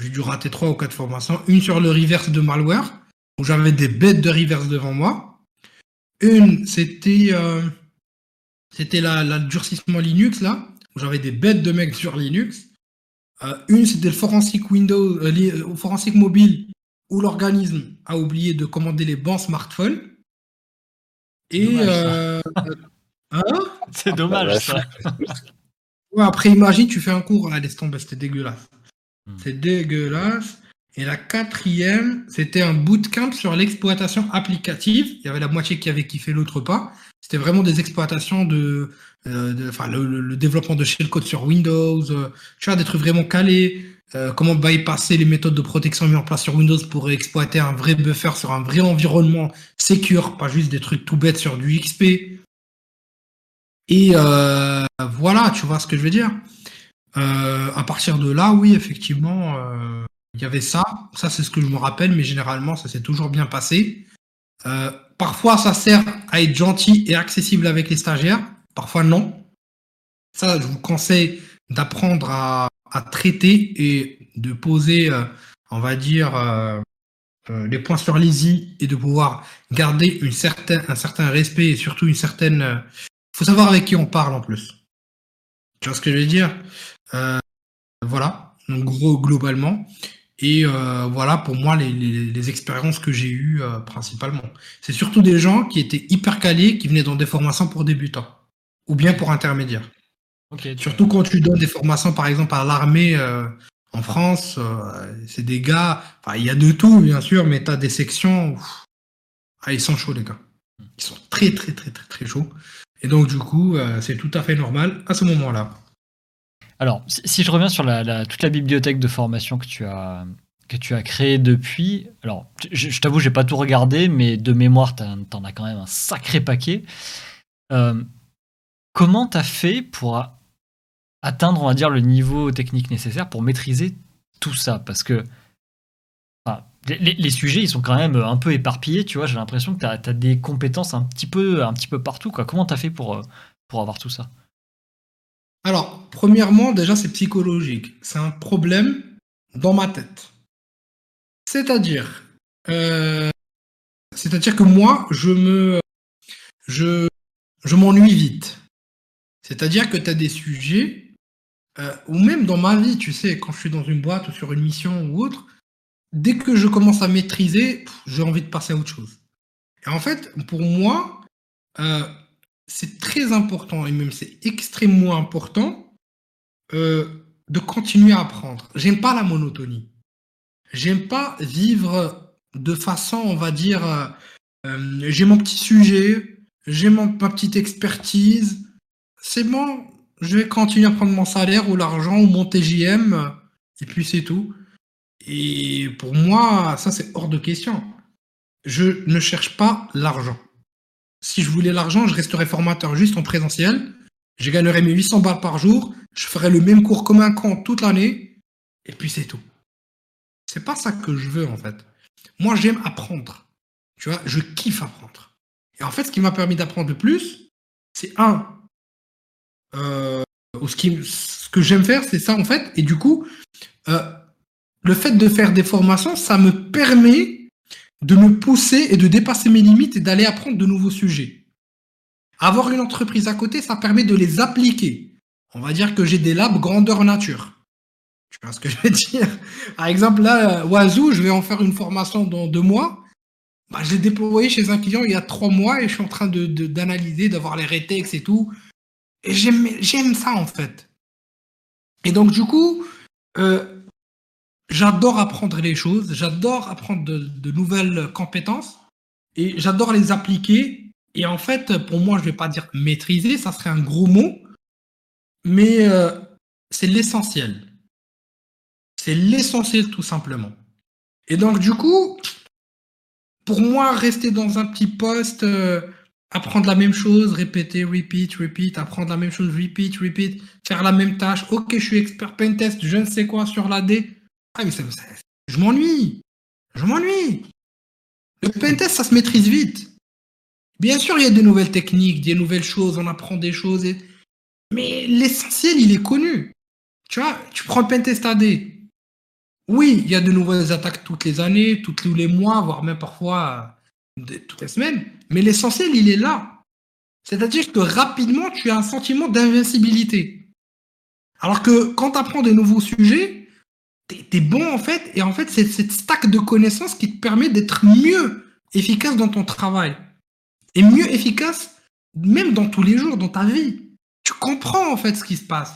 J'ai dû rater trois ou quatre formations. Une sur le reverse de malware, où j'avais des bêtes de reverse devant moi. Une, c'était c'était la, durcissement Linux, là, où j'avais des bêtes de mecs sur Linux. Euh, une, c'était le forensic Windows, euh, euh, forensic mobile, où l'organisme a oublié de commander les bons smartphones. Et hein c'est dommage ça. après, imagine, tu fais un cours, là, laisse tomber, c'était dégueulasse. Hmm. C'est dégueulasse. Et la quatrième, c'était un bootcamp sur l'exploitation applicative. Il y avait la moitié qui avait kiffé, l'autre pas. C'était vraiment des exploitations de, euh, enfin le, développement de shellcode sur Windows, euh, tu vois, des trucs vraiment calés. Euh, comment bypasser les méthodes de protection mises en place sur Windows pour exploiter un vrai buffer sur un vrai environnement secure, pas juste des trucs tout bêtes sur du XP. Et voilà, tu vois ce que je veux dire. à partir de là, oui, effectivement, il y avait ça. Ça, c'est ce que je me rappelle, mais généralement, ça s'est toujours bien passé. parfois, ça sert à être gentil et accessible avec les stagiaires parfois non. Ça, je vous conseille d'apprendre à, traiter et de poser, euh, on va dire, euh, euh, les points sur les i et de pouvoir garder une certaine, un certain respect et surtout une certaine. Il faut savoir avec qui on parle en plus. Tu vois ce que je veux dire? Voilà, donc gros globalement. Et voilà pour moi les, les expériences que j'ai eues principalement. C'est surtout des gens qui étaient hyper calés, qui venaient dans des formations pour débutants ou bien pour intermédiaire. Surtout quand tu donnes des formations, par exemple, à l'armée euh, en France, euh, c'est des gars, il y a de tout, bien sûr, mais tu as des sections, ah, ils sont chauds, les gars. Ils sont très, très, très, très, très chauds. Et donc, du coup, euh, c'est tout à fait normal à ce moment-là. Alors, si je reviens sur toute la bibliothèque de formation que tu as, que tu as créée depuis, alors, je, je t'avoue, j'ai pas tout regardé, mais de mémoire, tu en as quand même un sacré paquet. Comment tu as fait pour atteindre, on va dire, le niveau technique nécessaire pour maîtriser tout ça? Parce que les, sujets, ils sont quand même un peu éparpillés, tu vois. J'ai l'impression que tu as, des compétences un petit peu, un petit peu partout. Quoi. Comment tu as fait pour, pour avoir tout ça? Alors, premièrement, déjà, c'est psychologique. C'est un problème dans ma tête. C'est-à-dire, euh, c'est-à-dire que moi, je me, je, m'ennuie vite. C'est-à-dire que tu as des sujets, euh, ou même dans ma vie, tu sais, quand je suis dans une boîte ou sur une mission ou autre, dès que je commence à maîtriser, j'ai envie de passer à autre chose. Et en fait, pour moi, euh, c'est très important, et même c'est extrêmement important, euh, de continuer à apprendre. J'aime pas la monotonie. J'aime pas vivre de façon, on va dire, j'ai mon petit sujet, j'ai ma petite expertise, c'est bon, je vais continuer à prendre mon salaire ou l'argent ou mon TJM, et puis c'est tout. Et pour moi, ça c'est hors de question. Je ne cherche pas l'argent. Si je voulais l'argent, je resterais formateur juste en présentiel. Je gagnerai mes 800 balles par jour, je ferai le même cours comme un con toute l'année, et puis c'est tout. C'est pas ça que je veux en fait. Moi, j'aime apprendre. Tu vois, je kiffe apprendre. Et en fait, ce qui m'a permis d'apprendre le plus, c'est un, euh, ce que j'aime faire, c'est ça en fait. Et du coup, euh, le fait de faire des formations, ça me permet de me pousser et de dépasser mes limites et d'aller apprendre de nouveaux sujets. Avoir une entreprise à côté, ça permet de les appliquer. On va dire que j'ai des labs grandeur nature. Tu vois ce que je veux dire? Par exemple, là, Wazoo, je vais en faire une formation dans deux mois. Bah, je l'ai déployé chez un client il y a trois mois et je suis en train d'analyser, d'avoir les rétex et tout. Et j'aime ça, en fait. Et donc, du coup, euh, j'adore apprendre les choses, j'adore apprendre de, nouvelles compétences et j'adore les appliquer. Et en fait, pour moi, je vais pas dire maîtriser, ça serait un gros mot, mais euh, c'est l'essentiel. C'est l'essentiel tout simplement. Et donc du coup, pour moi, rester dans un petit poste, euh, apprendre la même chose, répéter, repeat, repeat, apprendre la même chose, repeat, repeat, faire la même tâche. Ok, je suis expert pentest, je ne sais quoi sur l'AD. Ah, mais ça, je m'ennuie. Je m'ennuie. Le pentest, ça se maîtrise vite. Bien sûr, il y a de nouvelles techniques, des nouvelles choses, on apprend des choses. Mais l'essentiel, il est connu. Tu vois, tu prends le pentest AD. Oui, il y a de nouvelles attaques toutes les années, tous les mois, voire même parfois euh, toutes les semaines. Mais l'essentiel, il est là. C'est-à-dire que rapidement, tu as un sentiment d'invincibilité. Alors que quand tu apprends des nouveaux sujets, tu es, bon en fait, et en fait, c'est cette stack de connaissances qui te permet d'être mieux efficace dans ton travail. Et mieux efficace même dans tous les jours, dans ta vie. Tu comprends en fait ce qui se passe.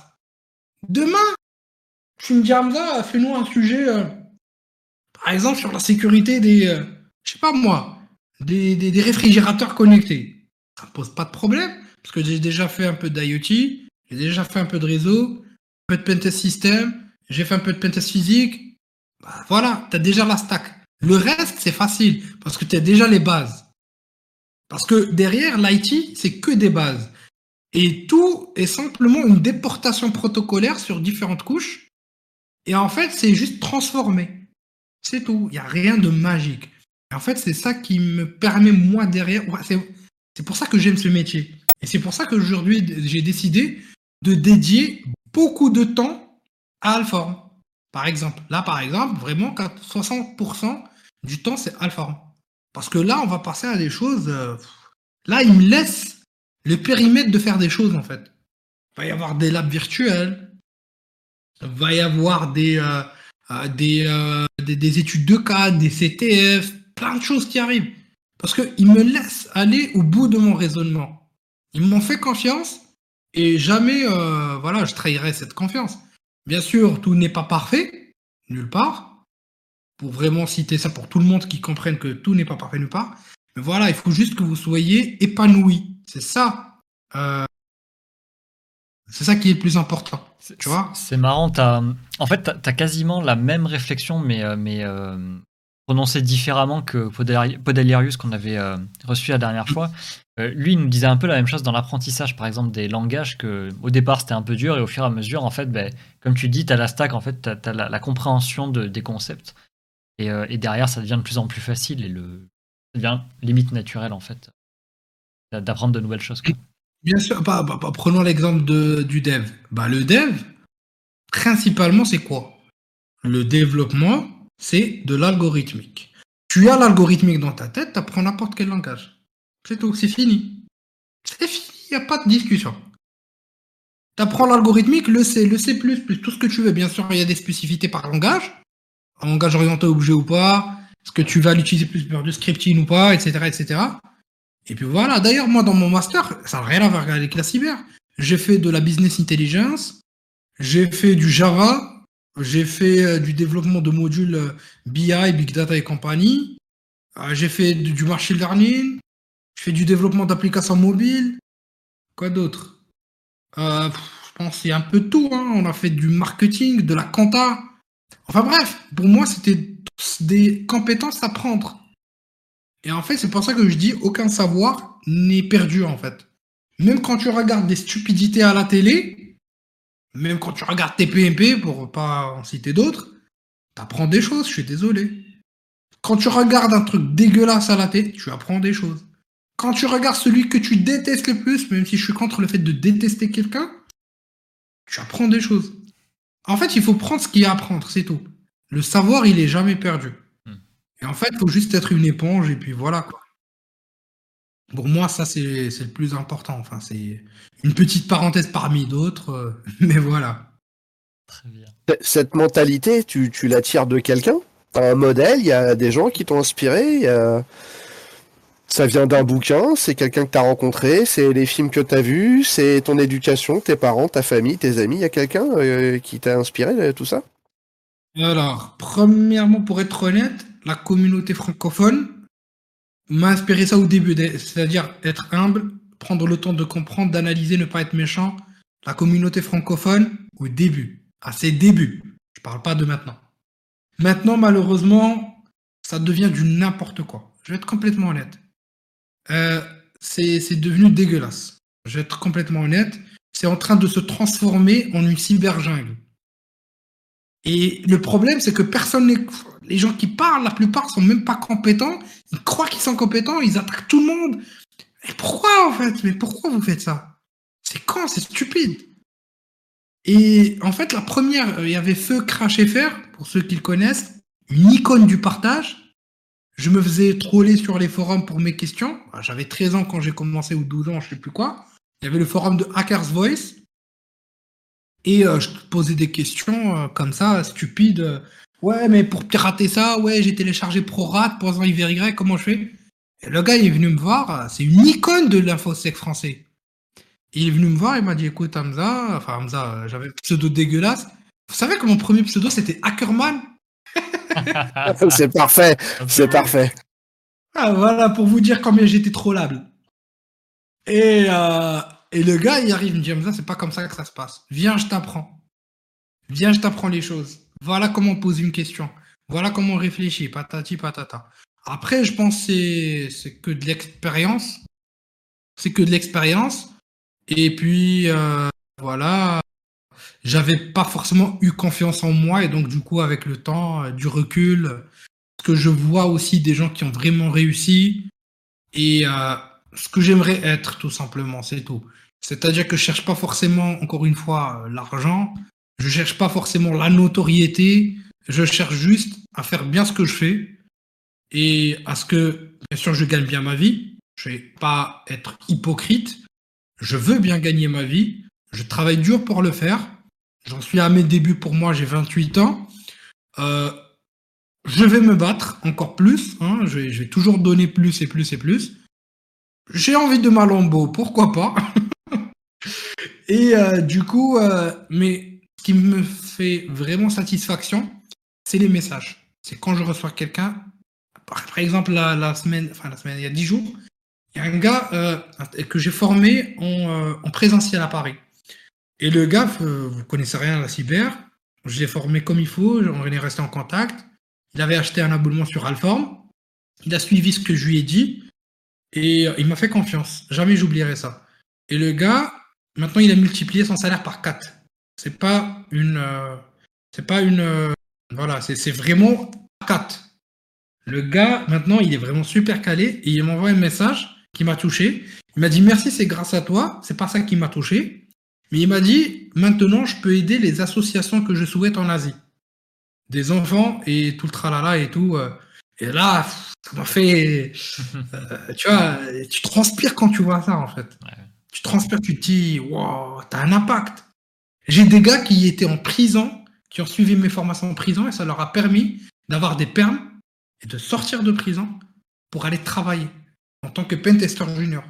Demain, tu me dis, Hamza, fais-nous un sujet, euh, par exemple, sur la sécurité des, euh, je sais pas moi, des, des, réfrigérateurs connectés. Ça ne pose pas de problème, parce que j'ai déjà fait un peu d'IoT, j'ai déjà fait un peu de réseau, un peu de pentest system, j'ai fait un peu de pentest physique. Voilà, tu as déjà la stack. Le reste, c'est facile, parce que tu as déjà les bases. Parce que derrière, l'IT, c'est que des bases. Et tout est simplement une déportation protocolaire sur différentes couches et en fait, c'est juste transformé. C'est tout. Il n'y a rien de magique. En fait, c'est ça qui me permet, moi, derrière. C'est pour ça que j'aime ce métier. Et c'est pour ça qu'aujourd'hui, j'ai décidé de dédier beaucoup de temps à Alform. Par exemple. Là, par exemple, vraiment, 60% du temps, c'est Alform. Parce que là, on va passer à des choses. Euh, là, il me laisse le périmètre de faire des choses, en fait. Il va y avoir des labs virtuels, va y avoir des, euh, euh, des, des, études de cas, des CTF, plein de choses qui arrivent. Parce qu'ils me laissent aller au bout de mon raisonnement. Ils m'ont fait confiance et jamais voilà, je trahirai cette confiance. Bien sûr, tout n'est pas parfait, nulle part. Pour vraiment citer ça pour tout le monde qui comprenne que tout n'est pas parfait nulle part. Mais voilà, il faut juste que vous soyez épanoui. C'est ça. c'est ça qui est le plus important. Tu vois C'est marrant. As, en fait, tu as, quasiment la même réflexion, mais, euh, mais euh, prononcée différemment que Podalirius qu'on avait euh, reçu la dernière fois. Lui, il nous disait un peu la même chose dans l'apprentissage, par exemple, des langages que au départ c'était un peu dur et au fur et à mesure, en fait, ben, comme tu dis, tu as la stack, en fait, tu as, la, compréhension de, des concepts. Et, et, derrière, ça devient de plus en plus facile et le, ça devient limite naturel, en fait, d'apprendre de nouvelles choses. Bien sûr, bah, bah, bah, prenons l'exemple du dev. Bah, le dev, principalement, c'est quoi? Le développement, c'est de l'algorithmique. Tu as l'algorithmique dans ta tête, tu apprends n'importe quel langage. C'est tout, c'est fini. C'est fini, il n'y a pas de discussion. Tu apprends l'algorithmique, le C, le C++, tout ce que tu veux. Bien sûr, il y a des spécificités par langage. Un langage orienté objet ou pas. Est-ce que tu vas l'utiliser plus pour du scripting ou pas, etc., etc. Et puis voilà, d'ailleurs, moi, dans mon master, ça n'a rien à voir avec la cyber. J'ai fait de la business intelligence, j'ai fait du Java, j'ai fait euh, du développement de modules euh, BI, Big Data et compagnie, euh, j'ai fait du machine learning, j'ai fait du développement d'applications mobiles. Quoi d'autre? Je pense c'est un peu tout. Hein. On a fait du marketing, de la compta. Enfin bref, pour moi, c'était des compétences à prendre. Et en fait, c'est pour ça que je dis aucun savoir n'est perdu en fait. même quand tu regardes des stupidités à la télé, même quand tu regardes tes PMP, pour pas en citer d'autres, t'apprends des choses, je suis désolé. Quand tu regardes un truc dégueulasse à la télé, tu apprends des choses. Quand tu regardes celui que tu détestes le plus, même si je suis contre le fait de détester quelqu'un, tu apprends des choses. En fait, il faut prendre ce qu'il y a à apprendre, c'est tout. Le savoir, il est jamais perdu. Hmm. Et en fait, il faut juste être une éponge et puis voilà quoi. Pour moi, ça c'est le plus important. Enfin, c'est une petite parenthèse parmi d'autres, euh, mais voilà. Très bien. Cette mentalité, tu, tu la tires de quelqu'un? T'as un modèle, il y a des gens qui t'ont inspiré, il y a- ça vient d'un bouquin, c'est quelqu'un que t'as rencontré, c'est les films que t'as vus, c'est ton éducation, tes parents, ta famille, tes amis, il y a quelqu'un euh, qui t'a inspiré tout ça? Alors, premièrement, pour être honnête, la communauté francophone m'a inspiré ça au début, c'est-à-dire être humble, prendre le temps de comprendre, d'analyser, ne pas être méchant. La communauté francophone au début, à ses débuts. Je parle pas de maintenant. Maintenant, malheureusement, ça devient du n'importe quoi. Je vais être complètement honnête. Euh, c'est devenu dégueulasse. Je vais être complètement honnête. C'est en train de se transformer en une cyberjungle. Et le problème, c'est que personne n'est. Les gens qui parlent, la plupart sont même pas compétents. Ils croient qu'ils sont compétents, ils attaquent tout le monde. Et pourquoi, en fait? Mais pourquoi vous faites ça? C'est con, c'est stupide. Et en fait, la première, il y avait Feu, Crash et Fer, pour ceux qui le connaissent, une icône du partage. Je me faisais troller sur les forums pour mes questions. J'avais 13 ans quand j'ai commencé, ou 12 ans, je sais plus quoi. Il y avait le forum de Hackers Voice. Et euh, je posais des questions euh, comme ça, stupides. ouais, mais pour pirater ça, ouais, j'ai téléchargé ProRat, pour YY, comment je fais? Le gars, il est venu me voir, euh, c'est une icône de l'infosec français. Il est venu me voir, il m'a dit, écoute, Hamza, enfin Hamza, j'avais un pseudo dégueulasse. Vous savez que mon premier pseudo, c'était Hackerman C'est parfait, c'est parfait. Ah, voilà, pour vous dire combien j'étais trollable. Et, euh, et le gars, il arrive, il me dit, c'est pas comme ça que ça se passe. Viens, je t'apprends. Viens, je t'apprends les choses. Voilà comment on pose une question. Voilà comment on réfléchit, patati patata. Après, je pense que c'est- c'est que de l'expérience. C'est que de l'expérience. Et puis, euh, voilà, j'avais pas forcément eu confiance en moi. Et donc, du coup, avec le temps, euh, du recul, euh, ce que je vois aussi des gens qui ont vraiment réussi et euh, ce que j'aimerais être, tout simplement, c'est tout. C'est-à-dire que je cherche pas forcément, encore une fois, l'argent. Je cherche pas forcément la notoriété. Je cherche juste à faire bien ce que je fais et à ce que, bien sûr, je gagne bien ma vie. Je vais pas être hypocrite. Je veux bien gagner ma vie. Je travaille dur pour le faire. J'en suis à mes débuts pour moi, j'ai 28 ans. Euh, je vais me battre encore plus. hein. Je, vais, toujours donner plus et plus et plus. J'ai envie de ma lambeau, pourquoi pas? Et euh, du coup, euh, mais ce qui me fait vraiment satisfaction, c'est les messages. C'est quand je reçois quelqu'un, par, exemple la, semaine, enfin la semaine, il y a 10 jours, il y a un gars que j'ai formé en présentiel à Paris. Et le gars, euh, vous connaissez rien à la cyber, je l'ai formé comme il faut, on est resté en contact. Il avait acheté un abonnement sur Alform. Il a suivi ce que je lui ai dit. Et euh, il m'a fait confiance. Jamais j'oublierai ça. Et le gars, maintenant, il a multiplié son salaire par 4. C'est pas une. euh, c'est pas une. voilà, c'est c'est vraiment 4. Le gars, maintenant, il est vraiment super calé. Et il m'envoie un message qui m'a touché. Il m'a dit merci, c'est grâce à toi. C'est pas ça qui m'a touché. Mais il m'a dit maintenant, je peux aider les associations que je souhaite en Asie des enfants et tout le tralala et tout. euh, Et là, ça m'a fait. euh, tu vois, tu transpires quand tu vois ça, en fait. Ouais. Tu transpires, tu te dis, wow, t'as un impact. J'ai des gars qui étaient en prison, qui ont suivi mes formations en prison, et ça leur a permis d'avoir des permes et de sortir de prison pour aller travailler en tant que pentester junior.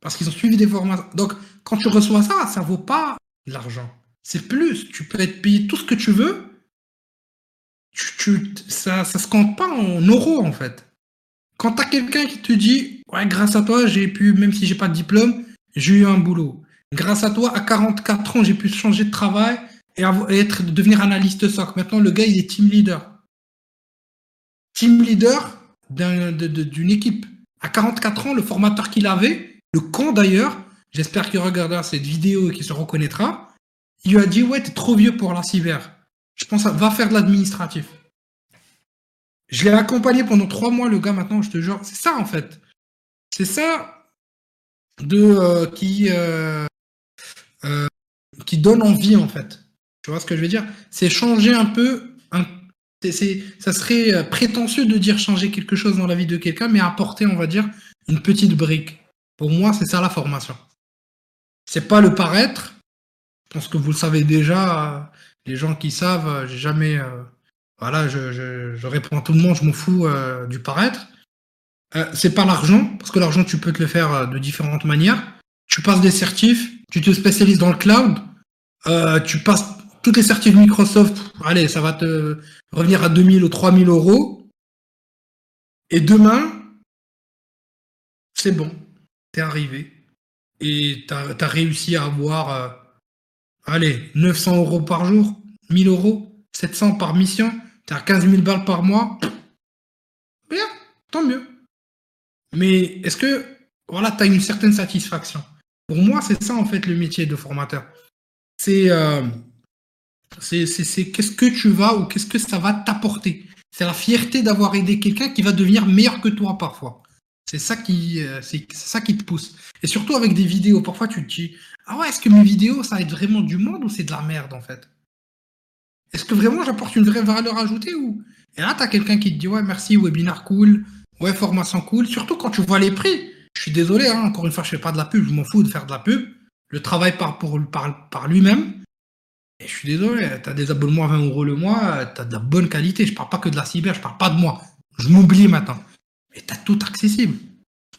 Parce qu'ils ont suivi des formations. Donc, quand tu reçois ça, ça vaut pas l'argent. C'est plus. Tu peux être payé tout ce que tu veux. Tu, tu- ça, ça se compte pas en euros, en fait. Quand t'as quelqu'un qui te dit, ouais, grâce à toi, j'ai pu, même si j'ai pas de diplôme, j'ai eu un boulot. Grâce à toi, à 44 ans, j'ai pu changer de travail et être, devenir analyste SOC. Maintenant, le gars, il est team leader. Team leader d'un- de- de- d'une équipe. À 44 ans, le formateur qu'il avait, Le con d'ailleurs, j'espère qu'il regardera cette vidéo et qu'il se reconnaîtra. Il lui a dit Ouais, t'es trop vieux pour la. Je pense, va faire de l'administratif. Je l'ai accompagné pendant trois mois, le gars, maintenant, je te jure. C'est ça, en fait. C'est ça de euh, qui, euh, euh, qui donne envie, en fait. Tu vois ce que je veux dire? C'est changer un peu. Ça serait prétentieux de dire changer quelque chose dans la vie de quelqu'un, mais apporter, on va dire, une petite brique. Pour moi, c'est ça la formation. C'est pas le paraître. Je pense que vous le savez déjà. Les gens qui savent, j'ai jamais voilà, je, réponds à tout le monde, je m'en fous euh, du paraître. Euh, c'est pas l'argent, parce que l'argent, tu peux te le faire euh, de différentes manières. Tu passes des certifs, tu te spécialises dans le cloud, tu passes toutes les certifs Microsoft, allez, ça va te revenir à 2000 ou 3000 euros. Et demain, c'est bon, arrivé. Et t'as as réussi à avoir, allez, 900 euros par jour, 1000 euros, 700 par mission. T'as 15 000 balles par mois, bien, tant mieux. Mais est-ce que, voilà, tu as une certaine satisfaction? Pour moi, c'est ça, en fait, le métier de formateur. C'est euh, c'est qu'est-ce que tu vas ou qu'est-ce que ça va t'apporter? C'est la fierté d'avoir aidé quelqu'un qui va devenir meilleur que toi parfois. C'est ça qui, euh, c'est ça qui te pousse. Et surtout avec des vidéos, parfois tu te dis, ah ouais, est-ce que mes vidéos, ça aide vraiment du monde ou c'est de la merde en fait? Est-ce que vraiment j'apporte une vraie valeur ajoutée ou Et là, tu quelqu'un qui te dit ouais, merci, webinar cool, ouais, formation cool. Surtout quand tu vois les prix. Je suis désolé, hein, encore une fois, je fais pas de la pub, je m'en fous de faire de la pub. Le travail part pour, par, lui-même. Et je suis désolé, tu as des abonnements à 20 euros le mois, tu de la bonne qualité. Je parle pas que de la cyber, je parle pas de moi. Je m'oublie maintenant. Mais tu as tout accessible.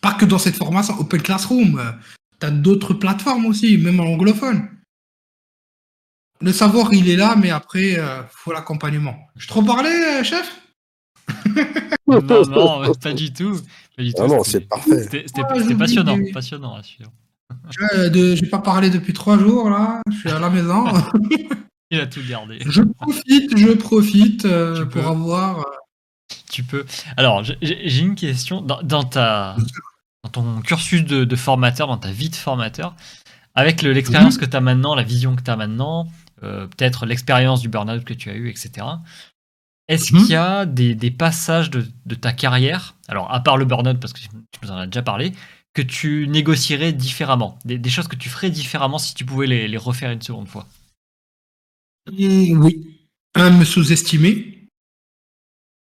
Pas que dans cette formation, Open Classroom. Euh, tu as d'autres plateformes aussi, même en anglophone le savoir, il est là, mais après, il euh, faut l'accompagnement. Je trop parlé, euh, chef? Non, non, pas du tout. Pas du tout. Ah non, c'est parfait. C'était passionnant, passionnant, Je n'ai pas parlé depuis trois jours, là. Je suis à la maison. il a tout gardé. Je profite, je profite euh, pour avoir. Tu peux. Alors, j'ai une question. Dans, ta, dans ton cursus de, de, formateur, dans ta vie de formateur, avec l'expérience que tu as maintenant, la vision que tu as maintenant, euh, peut-être l'expérience du burn-out que tu as eu, etc. Est-ce mhm. qu'il y a des, passages de, ta carrière, alors à part le burn-out, parce que tu nous en as déjà parlé, que tu négocierais différemment des, choses que tu ferais différemment si tu pouvais les, refaire une seconde fois? Oui. Un, me sous-estimer.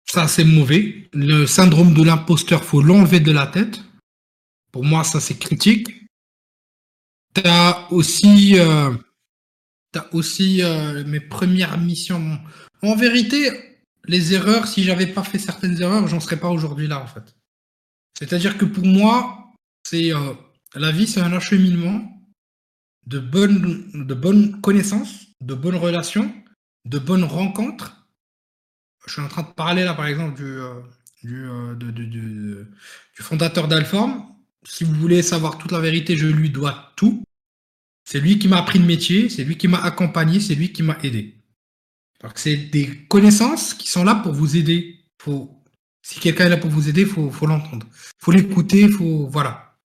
Ça, c'est mauvais. Le syndrome de l'imposteur, faut l'enlever de la tête. Pour moi, ça, c'est critique. Tu as aussi euh, aussi euh, mes premières missions. En vérité, les erreurs, si j'avais pas fait certaines erreurs, j'en serais pas aujourd'hui là, en fait. C'est-à-dire que pour moi, c'est euh, la vie, c'est un acheminement de bonnes, de bonnes connaissances, de bonnes relations, de bonnes rencontres. Je suis en train de parler là, par exemple, du, euh, du, fondateur d'Alform. Si vous voulez savoir toute la vérité, je lui dois tout. C'est lui qui m'a appris le métier, c'est lui qui m'a accompagné, c'est lui qui m'a aidé. Donc c'est des connaissances qui sont là pour vous aider. Faut, si quelqu'un est là pour vous aider, faut, faut l'entendre. Faut l'écouter, faut voilà.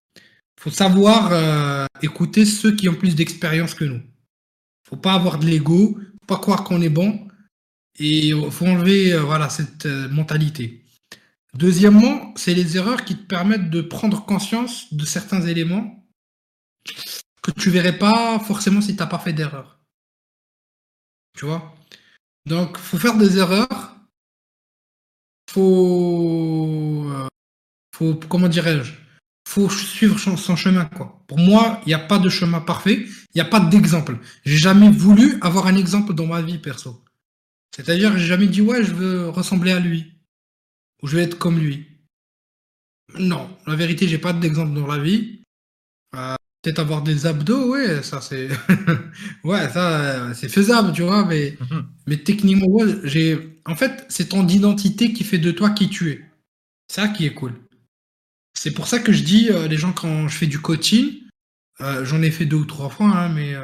Faut savoir euh, écouter ceux qui ont plus d'expérience que nous. Faut pas avoir de l'ego, faut pas croire qu'on est bon, et faut enlever euh, voilà cette euh, mentalité. Deuxièmement, c'est les erreurs qui te permettent de prendre conscience de certains éléments que tu verrais pas forcément si tu n'as pas fait d'erreur. Tu vois? Donc, faut faire des erreurs. Faut, euh, faut comment dirais-je? Faut suivre son chemin quoi. Pour moi, il n'y a pas de chemin parfait. Il n'y a pas d'exemple. J'ai jamais voulu avoir un exemple dans ma vie perso. C'est-à-dire, j'ai jamais dit ouais, je veux ressembler à lui ou je vais être comme lui. Non, la vérité, j'ai pas d'exemple dans la vie. Euh, Peut-être avoir des abdos, ouais, ça c'est. ouais, ça c'est faisable, tu vois, mais, mhm. mais techniquement, j'ai. En fait, c'est ton identité qui fait de toi qui tu es. Ça qui est cool. C'est pour ça que je dis, euh, les gens, quand je fais du coaching, euh, j'en ai fait deux ou trois fois, hein, mais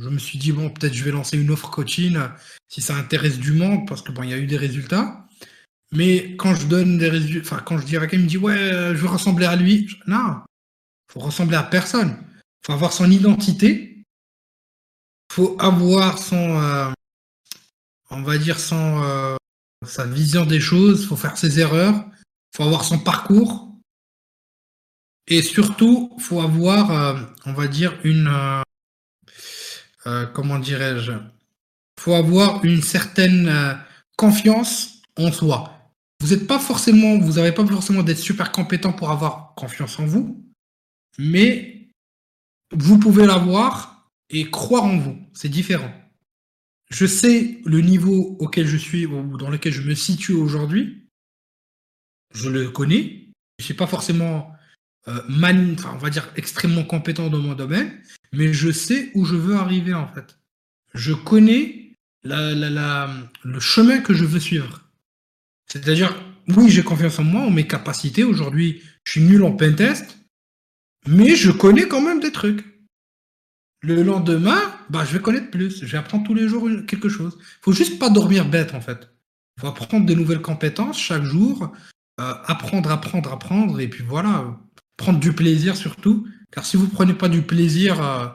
je me suis dit, bon, peut-être je vais lancer une offre coaching si ça intéresse du monde, parce que bon, il y a eu des résultats. Mais quand je donne des résultats, enfin, quand je dis à quelqu'un, il me dit, ouais, je veux ressembler à lui. Non, faut ressembler à personne. faut avoir son identité. faut avoir son, euh, on va dire, son, euh, sa vision des choses. faut faire ses erreurs. faut avoir son parcours. Et surtout, faut avoir, euh, on va dire, une, comment dirais-je, faut avoir une certaine confiance en soi. Vous n'êtes pas forcément, vous n'avez pas forcément d'être super compétent pour avoir confiance en vous, mais vous pouvez l'avoir et croire en vous. C'est différent. Je sais le niveau auquel je suis ou dans lequel je me situe aujourd'hui. Je le connais. Je ne suis pas forcément euh, on va dire extrêmement compétent dans mon domaine, mais je sais où je veux arriver en fait. Je connais le chemin que je veux suivre. C'est-à-dire, oui, j'ai confiance en moi, en mes capacités. Aujourd'hui, je suis nul en pentest, mais je connais quand même des trucs. Le lendemain, bah, je vais connaître plus. Je vais apprendre tous les jours quelque chose. Il faut juste pas dormir bête, en fait. Il faut apprendre de nouvelles compétences chaque jour, euh, apprendre, apprendre, apprendre, et puis voilà, prendre du plaisir surtout. Car si vous prenez pas du plaisir euh,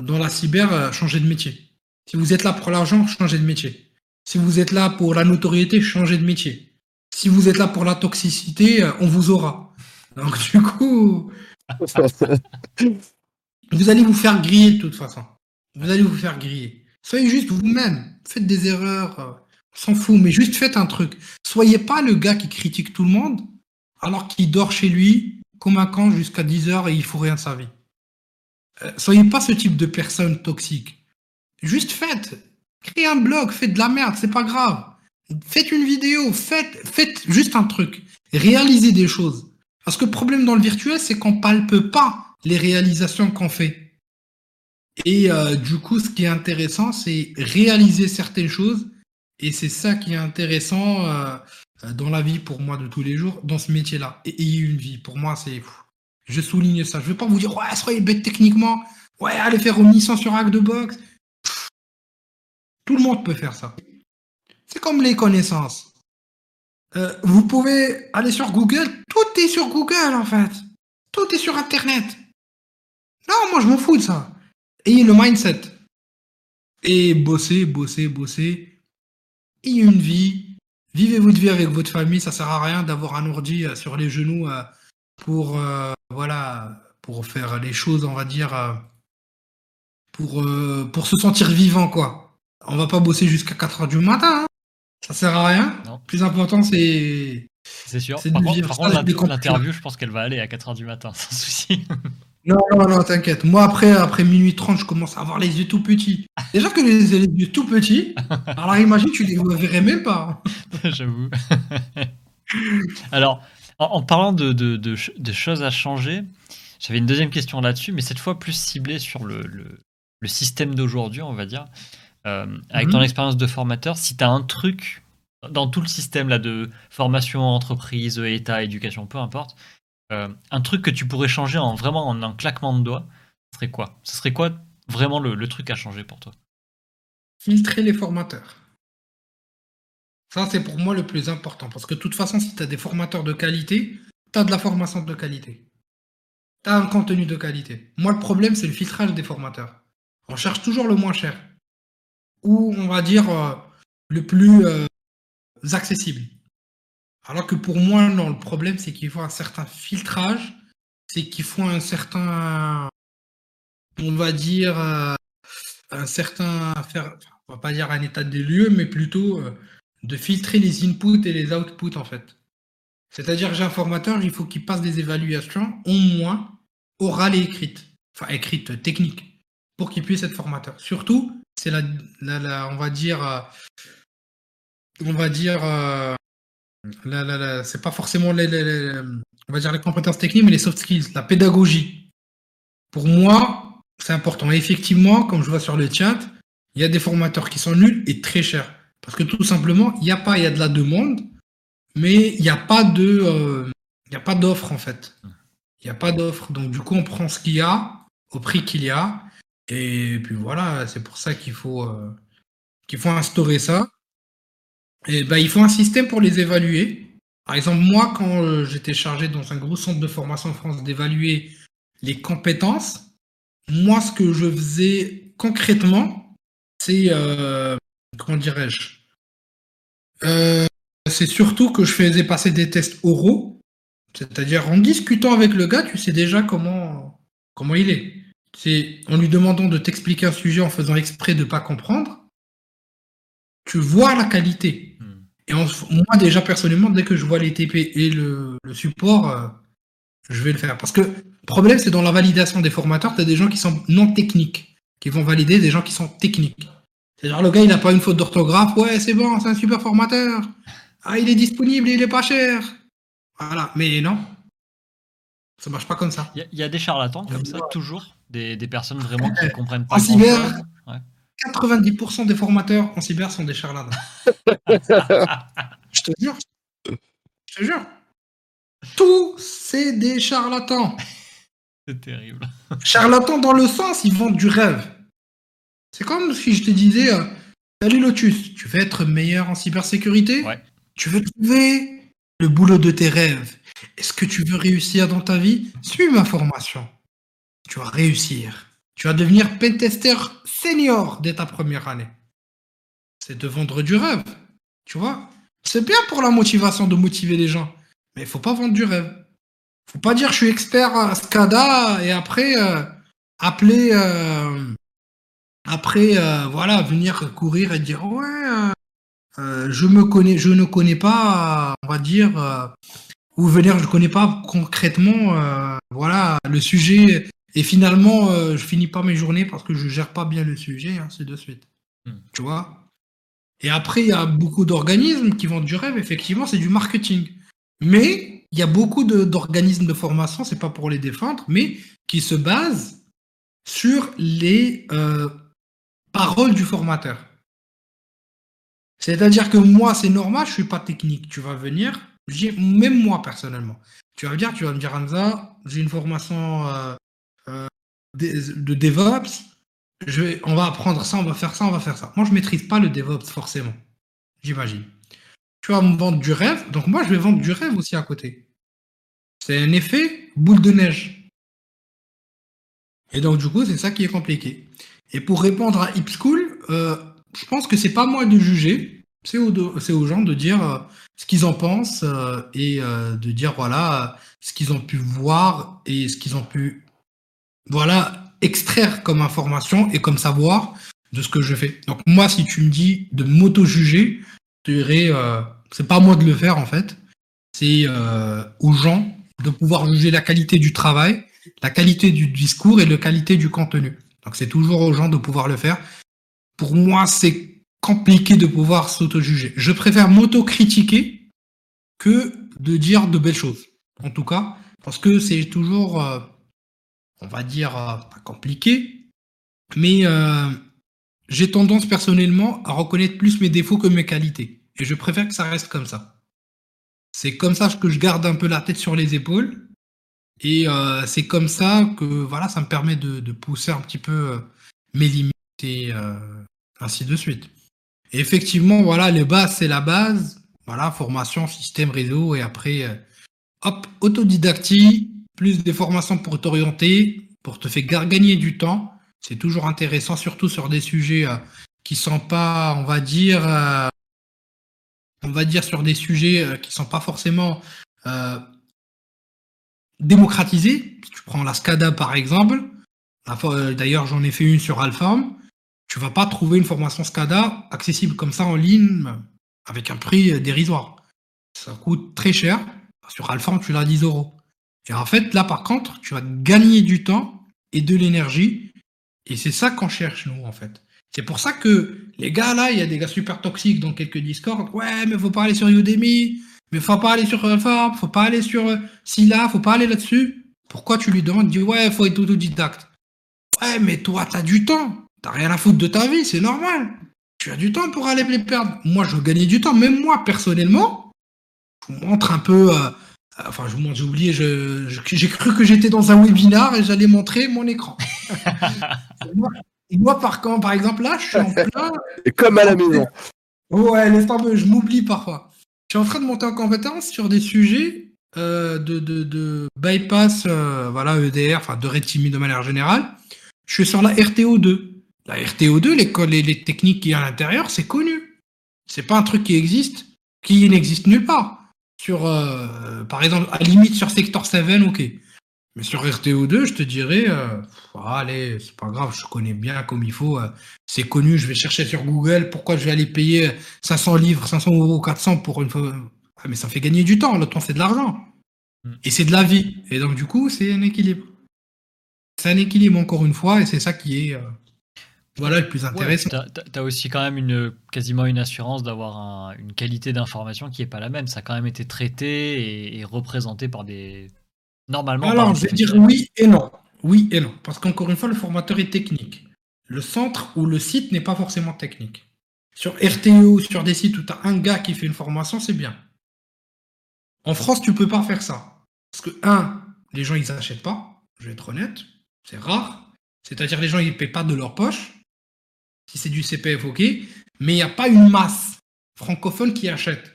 dans la cyber, euh, changez de métier. Si vous êtes là pour l'argent, changez de métier. Si vous êtes là pour la notoriété, changez de métier. Si vous êtes là pour la toxicité, on vous aura. Donc du coup, vous allez vous faire griller de toute façon. Vous allez vous faire griller. Soyez juste vous-même. Faites des erreurs. Euh, s'en fout, mais juste faites un truc. Soyez pas le gars qui critique tout le monde alors qu'il dort chez lui comme un camp jusqu'à 10 heures et il faut rien de sa vie. Euh, soyez pas ce type de personne toxique. Juste faites. Créez un blog, faites de la merde, c'est pas grave. Faites une vidéo, faites, faites juste un truc. Réalisez des choses. Parce que le problème dans le virtuel, c'est qu'on palpe pas les réalisations qu'on fait. Et euh, du coup, ce qui est intéressant, c'est réaliser certaines choses. Et c'est ça qui est intéressant euh, dans la vie pour moi de tous les jours, dans ce métier-là. Et ayez une vie. Pour moi, c'est. Je souligne ça. Je ne veux pas vous dire, ouais, soyez bête techniquement. Ouais, allez faire omniscient sur hack de box. Tout le monde peut faire ça. C'est comme les connaissances. Euh, vous pouvez aller sur Google, tout est sur Google en fait. Tout est sur Internet. Non, moi je m'en fous de ça. Ayez le mindset. Et bossez, bossez, bossez. Ayez une vie. Vivez votre vie avec votre famille. Ça sert à rien d'avoir un ordi euh, sur les genoux euh, pour, voilà, pour faire les choses, on va dire, pour, pour se sentir vivant, quoi. On va pas bosser jusqu'à 4 heures du matin. Hein. Ça sert à rien. Non. Plus important, c'est. C'est sûr. Par, contre, l'interview, je pense qu'elle va aller à 4h du matin, sans souci. Non, non, non, t'inquiète. Moi, après, après minuit 30, je commence à avoir les yeux tout petits. Déjà que les, les yeux tout petits, alors imagine, tu les verrais même pas. J'avoue. alors, en, parlant de, de, de, choses à changer, j'avais une deuxième question là-dessus, mais cette fois plus ciblée sur le, le, le système d'aujourd'hui, on va dire. Euh, avec ton mhm. expérience de formateur, si tu as un truc dans tout le système là de formation, entreprise, État, éducation, peu importe, euh, un truc que tu pourrais changer en vraiment en un claquement de doigts, ce serait quoi? Ce serait quoi vraiment le, truc à changer pour toi? Filtrer les formateurs. Ça, c'est pour moi le plus important. Parce que de toute façon, si tu as des formateurs de qualité, tu as de la formation de qualité. Tu as un contenu de qualité. Moi, le problème, c'est le filtrage des formateurs. On cherche toujours le moins cher ou on va dire euh, le plus euh, accessible. Alors que pour moi, non, le problème, c'est qu'il faut un certain filtrage, c'est qu'il faut un certain, on va dire, euh, un certain, faire, on va pas dire un état des lieux, mais plutôt de filtrer les inputs et les outputs, en fait. C'est-à-dire j'ai un formateur, il faut qu'il passe des évaluations, au moins orales et écrites, enfin écrites, techniques, pour qu'il puisse être formateur. Surtout, c'est la, on va dire, euh, on va dire, euh, c'est pas forcément les, compétences techniques, mais les soft skills, la pédagogie. Pour moi, c'est important. Et effectivement, comme je vois sur le chat, il y a des formateurs qui sont nuls et très chers. Parce que tout simplement, il a pas, il y a de la demande, mais il n'y a pas euh, a pas d'offre en fait. Il n'y a pas d'offre. Donc du coup, on prend ce qu'il y a au prix qu'il y a et puis voilà, c'est pour ça qu'il faut, euh, qu'il faut instaurer ça. Et ben, il faut un système pour les évaluer. Par exemple, moi, quand euh, j'étais chargé dans un gros centre de formation en France d'évaluer les compétences, moi, ce que je faisais concrètement, c'est, euh, comment dirais-je, euh, c'est surtout que je faisais passer des tests oraux, c'est-à-dire en discutant avec le gars, tu sais déjà comment, comment il est. C'est en lui demandant de t'expliquer un sujet en faisant exprès de ne pas comprendre, tu vois la qualité. Et moi, déjà, personnellement, dès que je vois les TP et le, support, euh, je vais le faire. Parce que le problème, c'est dans la validation des formateurs, tu as des gens qui sont non techniques, qui vont valider des gens qui sont techniques. C'est-à-dire, le gars, il n'a pas une faute d'orthographe. Ouais, c'est bon, c'est un super formateur. Ah, il est disponible, il est pas cher. Voilà, mais non. Ça marche pas comme ça. Il y, a des charlatans comme ça, toujours. Des, personnes vraiment qui ne comprennent pas. En cyber, 90% des formateurs en cyber sont des charlatans. Je te jure. Je te jure. Tout, c'est des charlatans. C'est terrible. Charlatans dans le sens, ils vendent du rêve. C'est comme si je te disais, euh, salut Lotus, tu veux être meilleur en cybersécurité? Tu veux trouver le boulot de tes rêves Est-ce que tu veux réussir dans ta vie? Suis ma formation. Tu vas réussir. Tu vas devenir pentester senior dès ta première année. C'est de vendre du rêve. Tu vois C'est bien pour la motivation de motiver les gens. Mais il faut pas vendre du rêve. faut pas dire je suis expert à SCADA et après euh, appeler euh, après euh, voilà venir courir et dire ouais je me connais je ne connais pas on va dire ou venir je connais pas concrètement voilà le sujet et finalement je finis pas mes journées parce que je gère pas bien le sujet ainsi de suite hmm. tu vois? Et après il y a beaucoup d'organismes qui vendent du rêve effectivement c'est du marketing mais il y a beaucoup d'organismes de, formation, c'est pas pour les défendre, mais qui se basent sur les euh, paroles du formateur. C'est-à-dire que moi, c'est normal, je suis pas technique. Tu vas venir, même moi personnellement, tu vas venir, tu vas me dire Hamza, j'ai une formation euh, euh, de DevOps, on va apprendre ça, on va faire ça, on va faire ça. Moi, je maîtrise pas le DevOps forcément, j'imagine tu vas me vendre du rêve, donc moi je vais vendre du rêve aussi à côté. C'est un effet boule de neige. Et donc du coup, c'est ça qui est compliqué. Et pour répondre à Hip School, euh, je pense que c'est pas moi de juger, c'est aux, gens de dire euh, ce qu'ils en pensent et de dire voilà ce qu'ils ont pu voir et ce qu'ils ont pu voilà extraire comme information et comme savoir de ce que je fais. Donc moi, si tu me dis de m'auto-juger, euh, c'est pas à moi de le faire en fait, c'est euh, aux gens de pouvoir juger la qualité du travail, la qualité du discours et la qualité du contenu. Donc c'est toujours aux gens de pouvoir le faire. Pour moi, c'est compliqué de pouvoir s'auto-juger. Je préfère m'auto-critiquer que de dire de belles choses. En tout cas, parce que c'est toujours, euh, on va dire, pas compliqué, mais j'ai tendance personnellement à reconnaître plus mes défauts que mes qualités. Et je préfère que ça reste comme ça. C'est comme ça que je garde un peu la tête sur les épaules. Et euh, c'est comme ça que voilà, ça me permet de, pousser un petit peu euh, mes limites et euh, ainsi de suite. Effectivement, voilà, les bases, c'est la base. Voilà, formation, système, réseau, et après, hop, autodidactie, plus des formations pour t'orienter, pour te faire gagner du temps. C'est toujours intéressant, surtout sur des sujets qui sont pas, on va dire, on va dire, sur des sujets euh, qui sont pas forcément euh, démocratisés. Tu prends la SCADA par exemple, euh, d'ailleurs j'en ai fait une sur Alform, tu vas pas trouver une formation SCADA accessible comme ça en ligne avec un prix dérisoire. Ça coûte très cher. Sur Alform, tu l'as à 10 euros. Et en fait, là par contre, tu vas gagner du temps et de l'énergie. Et c'est ça qu'on cherche, nous, en fait. C'est pour ça que les gars là, il y a des gars super toxiques dans quelques Discord. Ouais, mais faut pas aller sur Udemy, mais faut pas aller sur Alpha, faut pas aller sur euh, Scylla, faut pas aller là-dessus. Pourquoi tu lui demandes, dis ouais, faut être autodidacte. Ouais, mais toi, t'as du temps. T'as rien à foutre de ta vie, c'est normal. Tu as du temps pour aller les perdre. Moi, je veux gagner du temps. Même moi, personnellement, je vous montre un peu. Euh, enfin, je vous montre, j'ai oublié, j'ai cru que j'étais dans un webinar et j'allais montrer mon écran. Moi, par, contre, par exemple, là, je suis en plein. Comme à la maison. Ouais, laisse tomber, je m'oublie parfois. Je suis en train de monter en compétence sur des sujets euh, de, de, de bypass, euh, voilà, EDR, enfin de red teaming de manière générale, je suis sur la RTO2. La RTO2, les, les, les techniques qui y a à l'intérieur, c'est connu. C'est pas un truc qui existe, qui n'existe nulle part. Sur, euh, par exemple, à limite sur Sector 7, ok. Mais sur RTO2, je te dirais, euh, allez, c'est pas grave, je connais bien comme il faut. euh, c'est connu, je vais chercher sur Google. Pourquoi je vais aller payer 500 livres, 500 euros, 400 pour une fois? Ah, Mais ça fait gagner du temps. Le temps, c'est de l'argent. Mm. Et c'est de la vie. Et donc, du coup, c'est un équilibre. C'est un équilibre, encore une fois, et c'est ça qui est euh, voilà, le plus Ouais, intéressant. t'as- t'as t'as aussi quand même une, quasiment une assurance d'avoir un- une qualité d'information qui est pas la même. Ça a quand même été traité et, et représenté par des. Normalement. Alors, je vais dire oui et non. Oui et non. Parce qu'encore une fois, le formateur est technique. Le centre ou le site n'est pas forcément technique. Sur RTO, sur des sites où tu as un gars qui fait une formation, c'est bien. En France, tu peux pas faire ça. Parce que, un, les gens, ils achètent pas. Je vais être honnête. C'est rare. C'est-à-dire, les gens, ils paient pas de leur poche. Si c'est du CPF, ok. Mais il n'y a pas une masse francophone qui achète.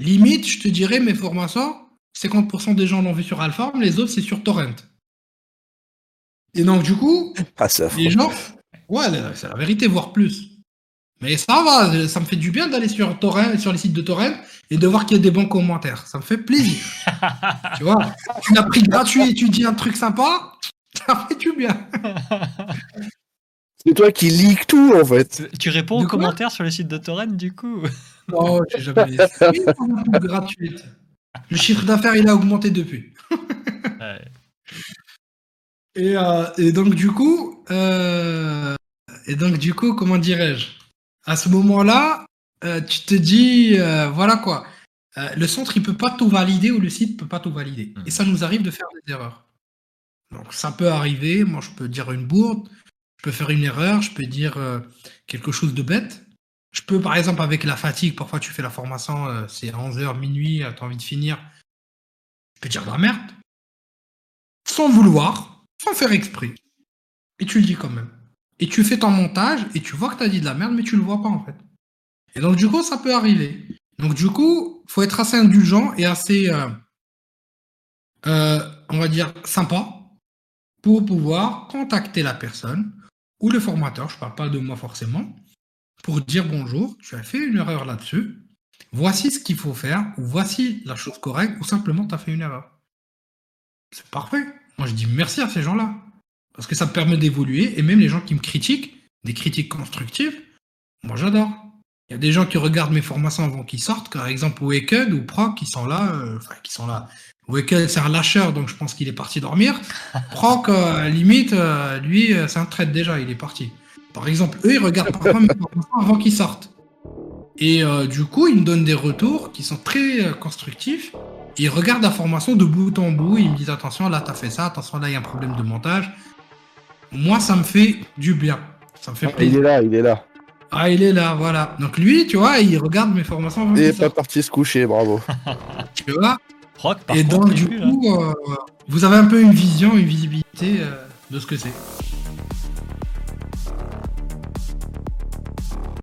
Limite, je te dirais, mes formations, 50% des gens l'ont vu sur Alpharm, les autres, c'est sur Torrent. Et donc, du coup, Ah, ça les gens, ouais, c'est la vérité, voire plus. Mais ça va, ça me fait du bien d'aller sur Torrent, sur les sites de Torrent et de voir qu'il y a des bons commentaires. Ça me fait plaisir. tu vois, tu l'as pris gratuit et tu dis un truc sympa, ça fait du bien. C'est toi qui leak tout en fait. Tu réponds aux commentaires sur le site de Torrent du coup? Non, j'ai jamais pub gratuite. Le chiffre d'affaires, il a augmenté depuis. Ouais. Et, euh, et donc du coup, euh, et donc du coup, comment dirais-je? À ce moment-là, euh, tu te dis, euh, voilà quoi. Euh, le centre, il peut pas tout valider ou le site peut pas tout valider. Et ça nous arrive de faire des erreurs. Donc ça peut arriver. Moi, je peux dire une bourde, je peux faire une erreur, je peux dire euh, quelque chose de bête. Je peux, par exemple, avec la fatigue, parfois tu fais la formation, euh, c'est 11h, minuit, tu as envie de finir. Je peux dire de la merde. Sans vouloir, sans faire exprès. Et tu le dis quand même. Et tu fais ton montage et tu vois que tu as dit de la merde, mais tu le vois pas en fait. Et donc du coup, ça peut arriver. Donc du coup, faut être assez indulgent et assez, euh, euh, on va dire, sympa pour pouvoir contacter la personne ou le formateur, je parle pas de moi forcément, pour dire bonjour, tu as fait une erreur là-dessus, voici ce qu'il faut faire, ou voici la chose correcte, ou simplement tu as fait une erreur. C'est parfait. Moi, je dis merci à ces gens-là. Parce que ça me permet d'évoluer. Et même les gens qui me critiquent, des critiques constructives, moi, j'adore. Il y a des gens qui regardent mes formations avant qu'ils sortent. Par exemple, Waked ou Proc, qui sont là. euh, Enfin, qui sont là. Waked, c'est un lâcheur, donc je pense qu'il est parti dormir. Proc, euh, limite, euh, lui, euh, c'est un trade déjà, il est parti. Par exemple, eux, ils regardent parfois mes formations avant qu'ils sortent. Et euh, du coup, ils me donnent des retours qui sont très euh, constructifs. Ils regardent la formation de bout en bout. Ils me disent attention, là, t'as fait ça. Attention, là, il y a un problème de montage. Moi, ça me fait du bien. Ça me fait Il plaisir. est là, il est là. Ah, il est là, voilà. Donc lui, tu vois, il regarde mes formations avant Il est pas parti se coucher, bravo. tu vois. Proc, par Et contre, donc, du plus, coup, euh, vous avez un peu une vision, une visibilité euh, de ce que c'est.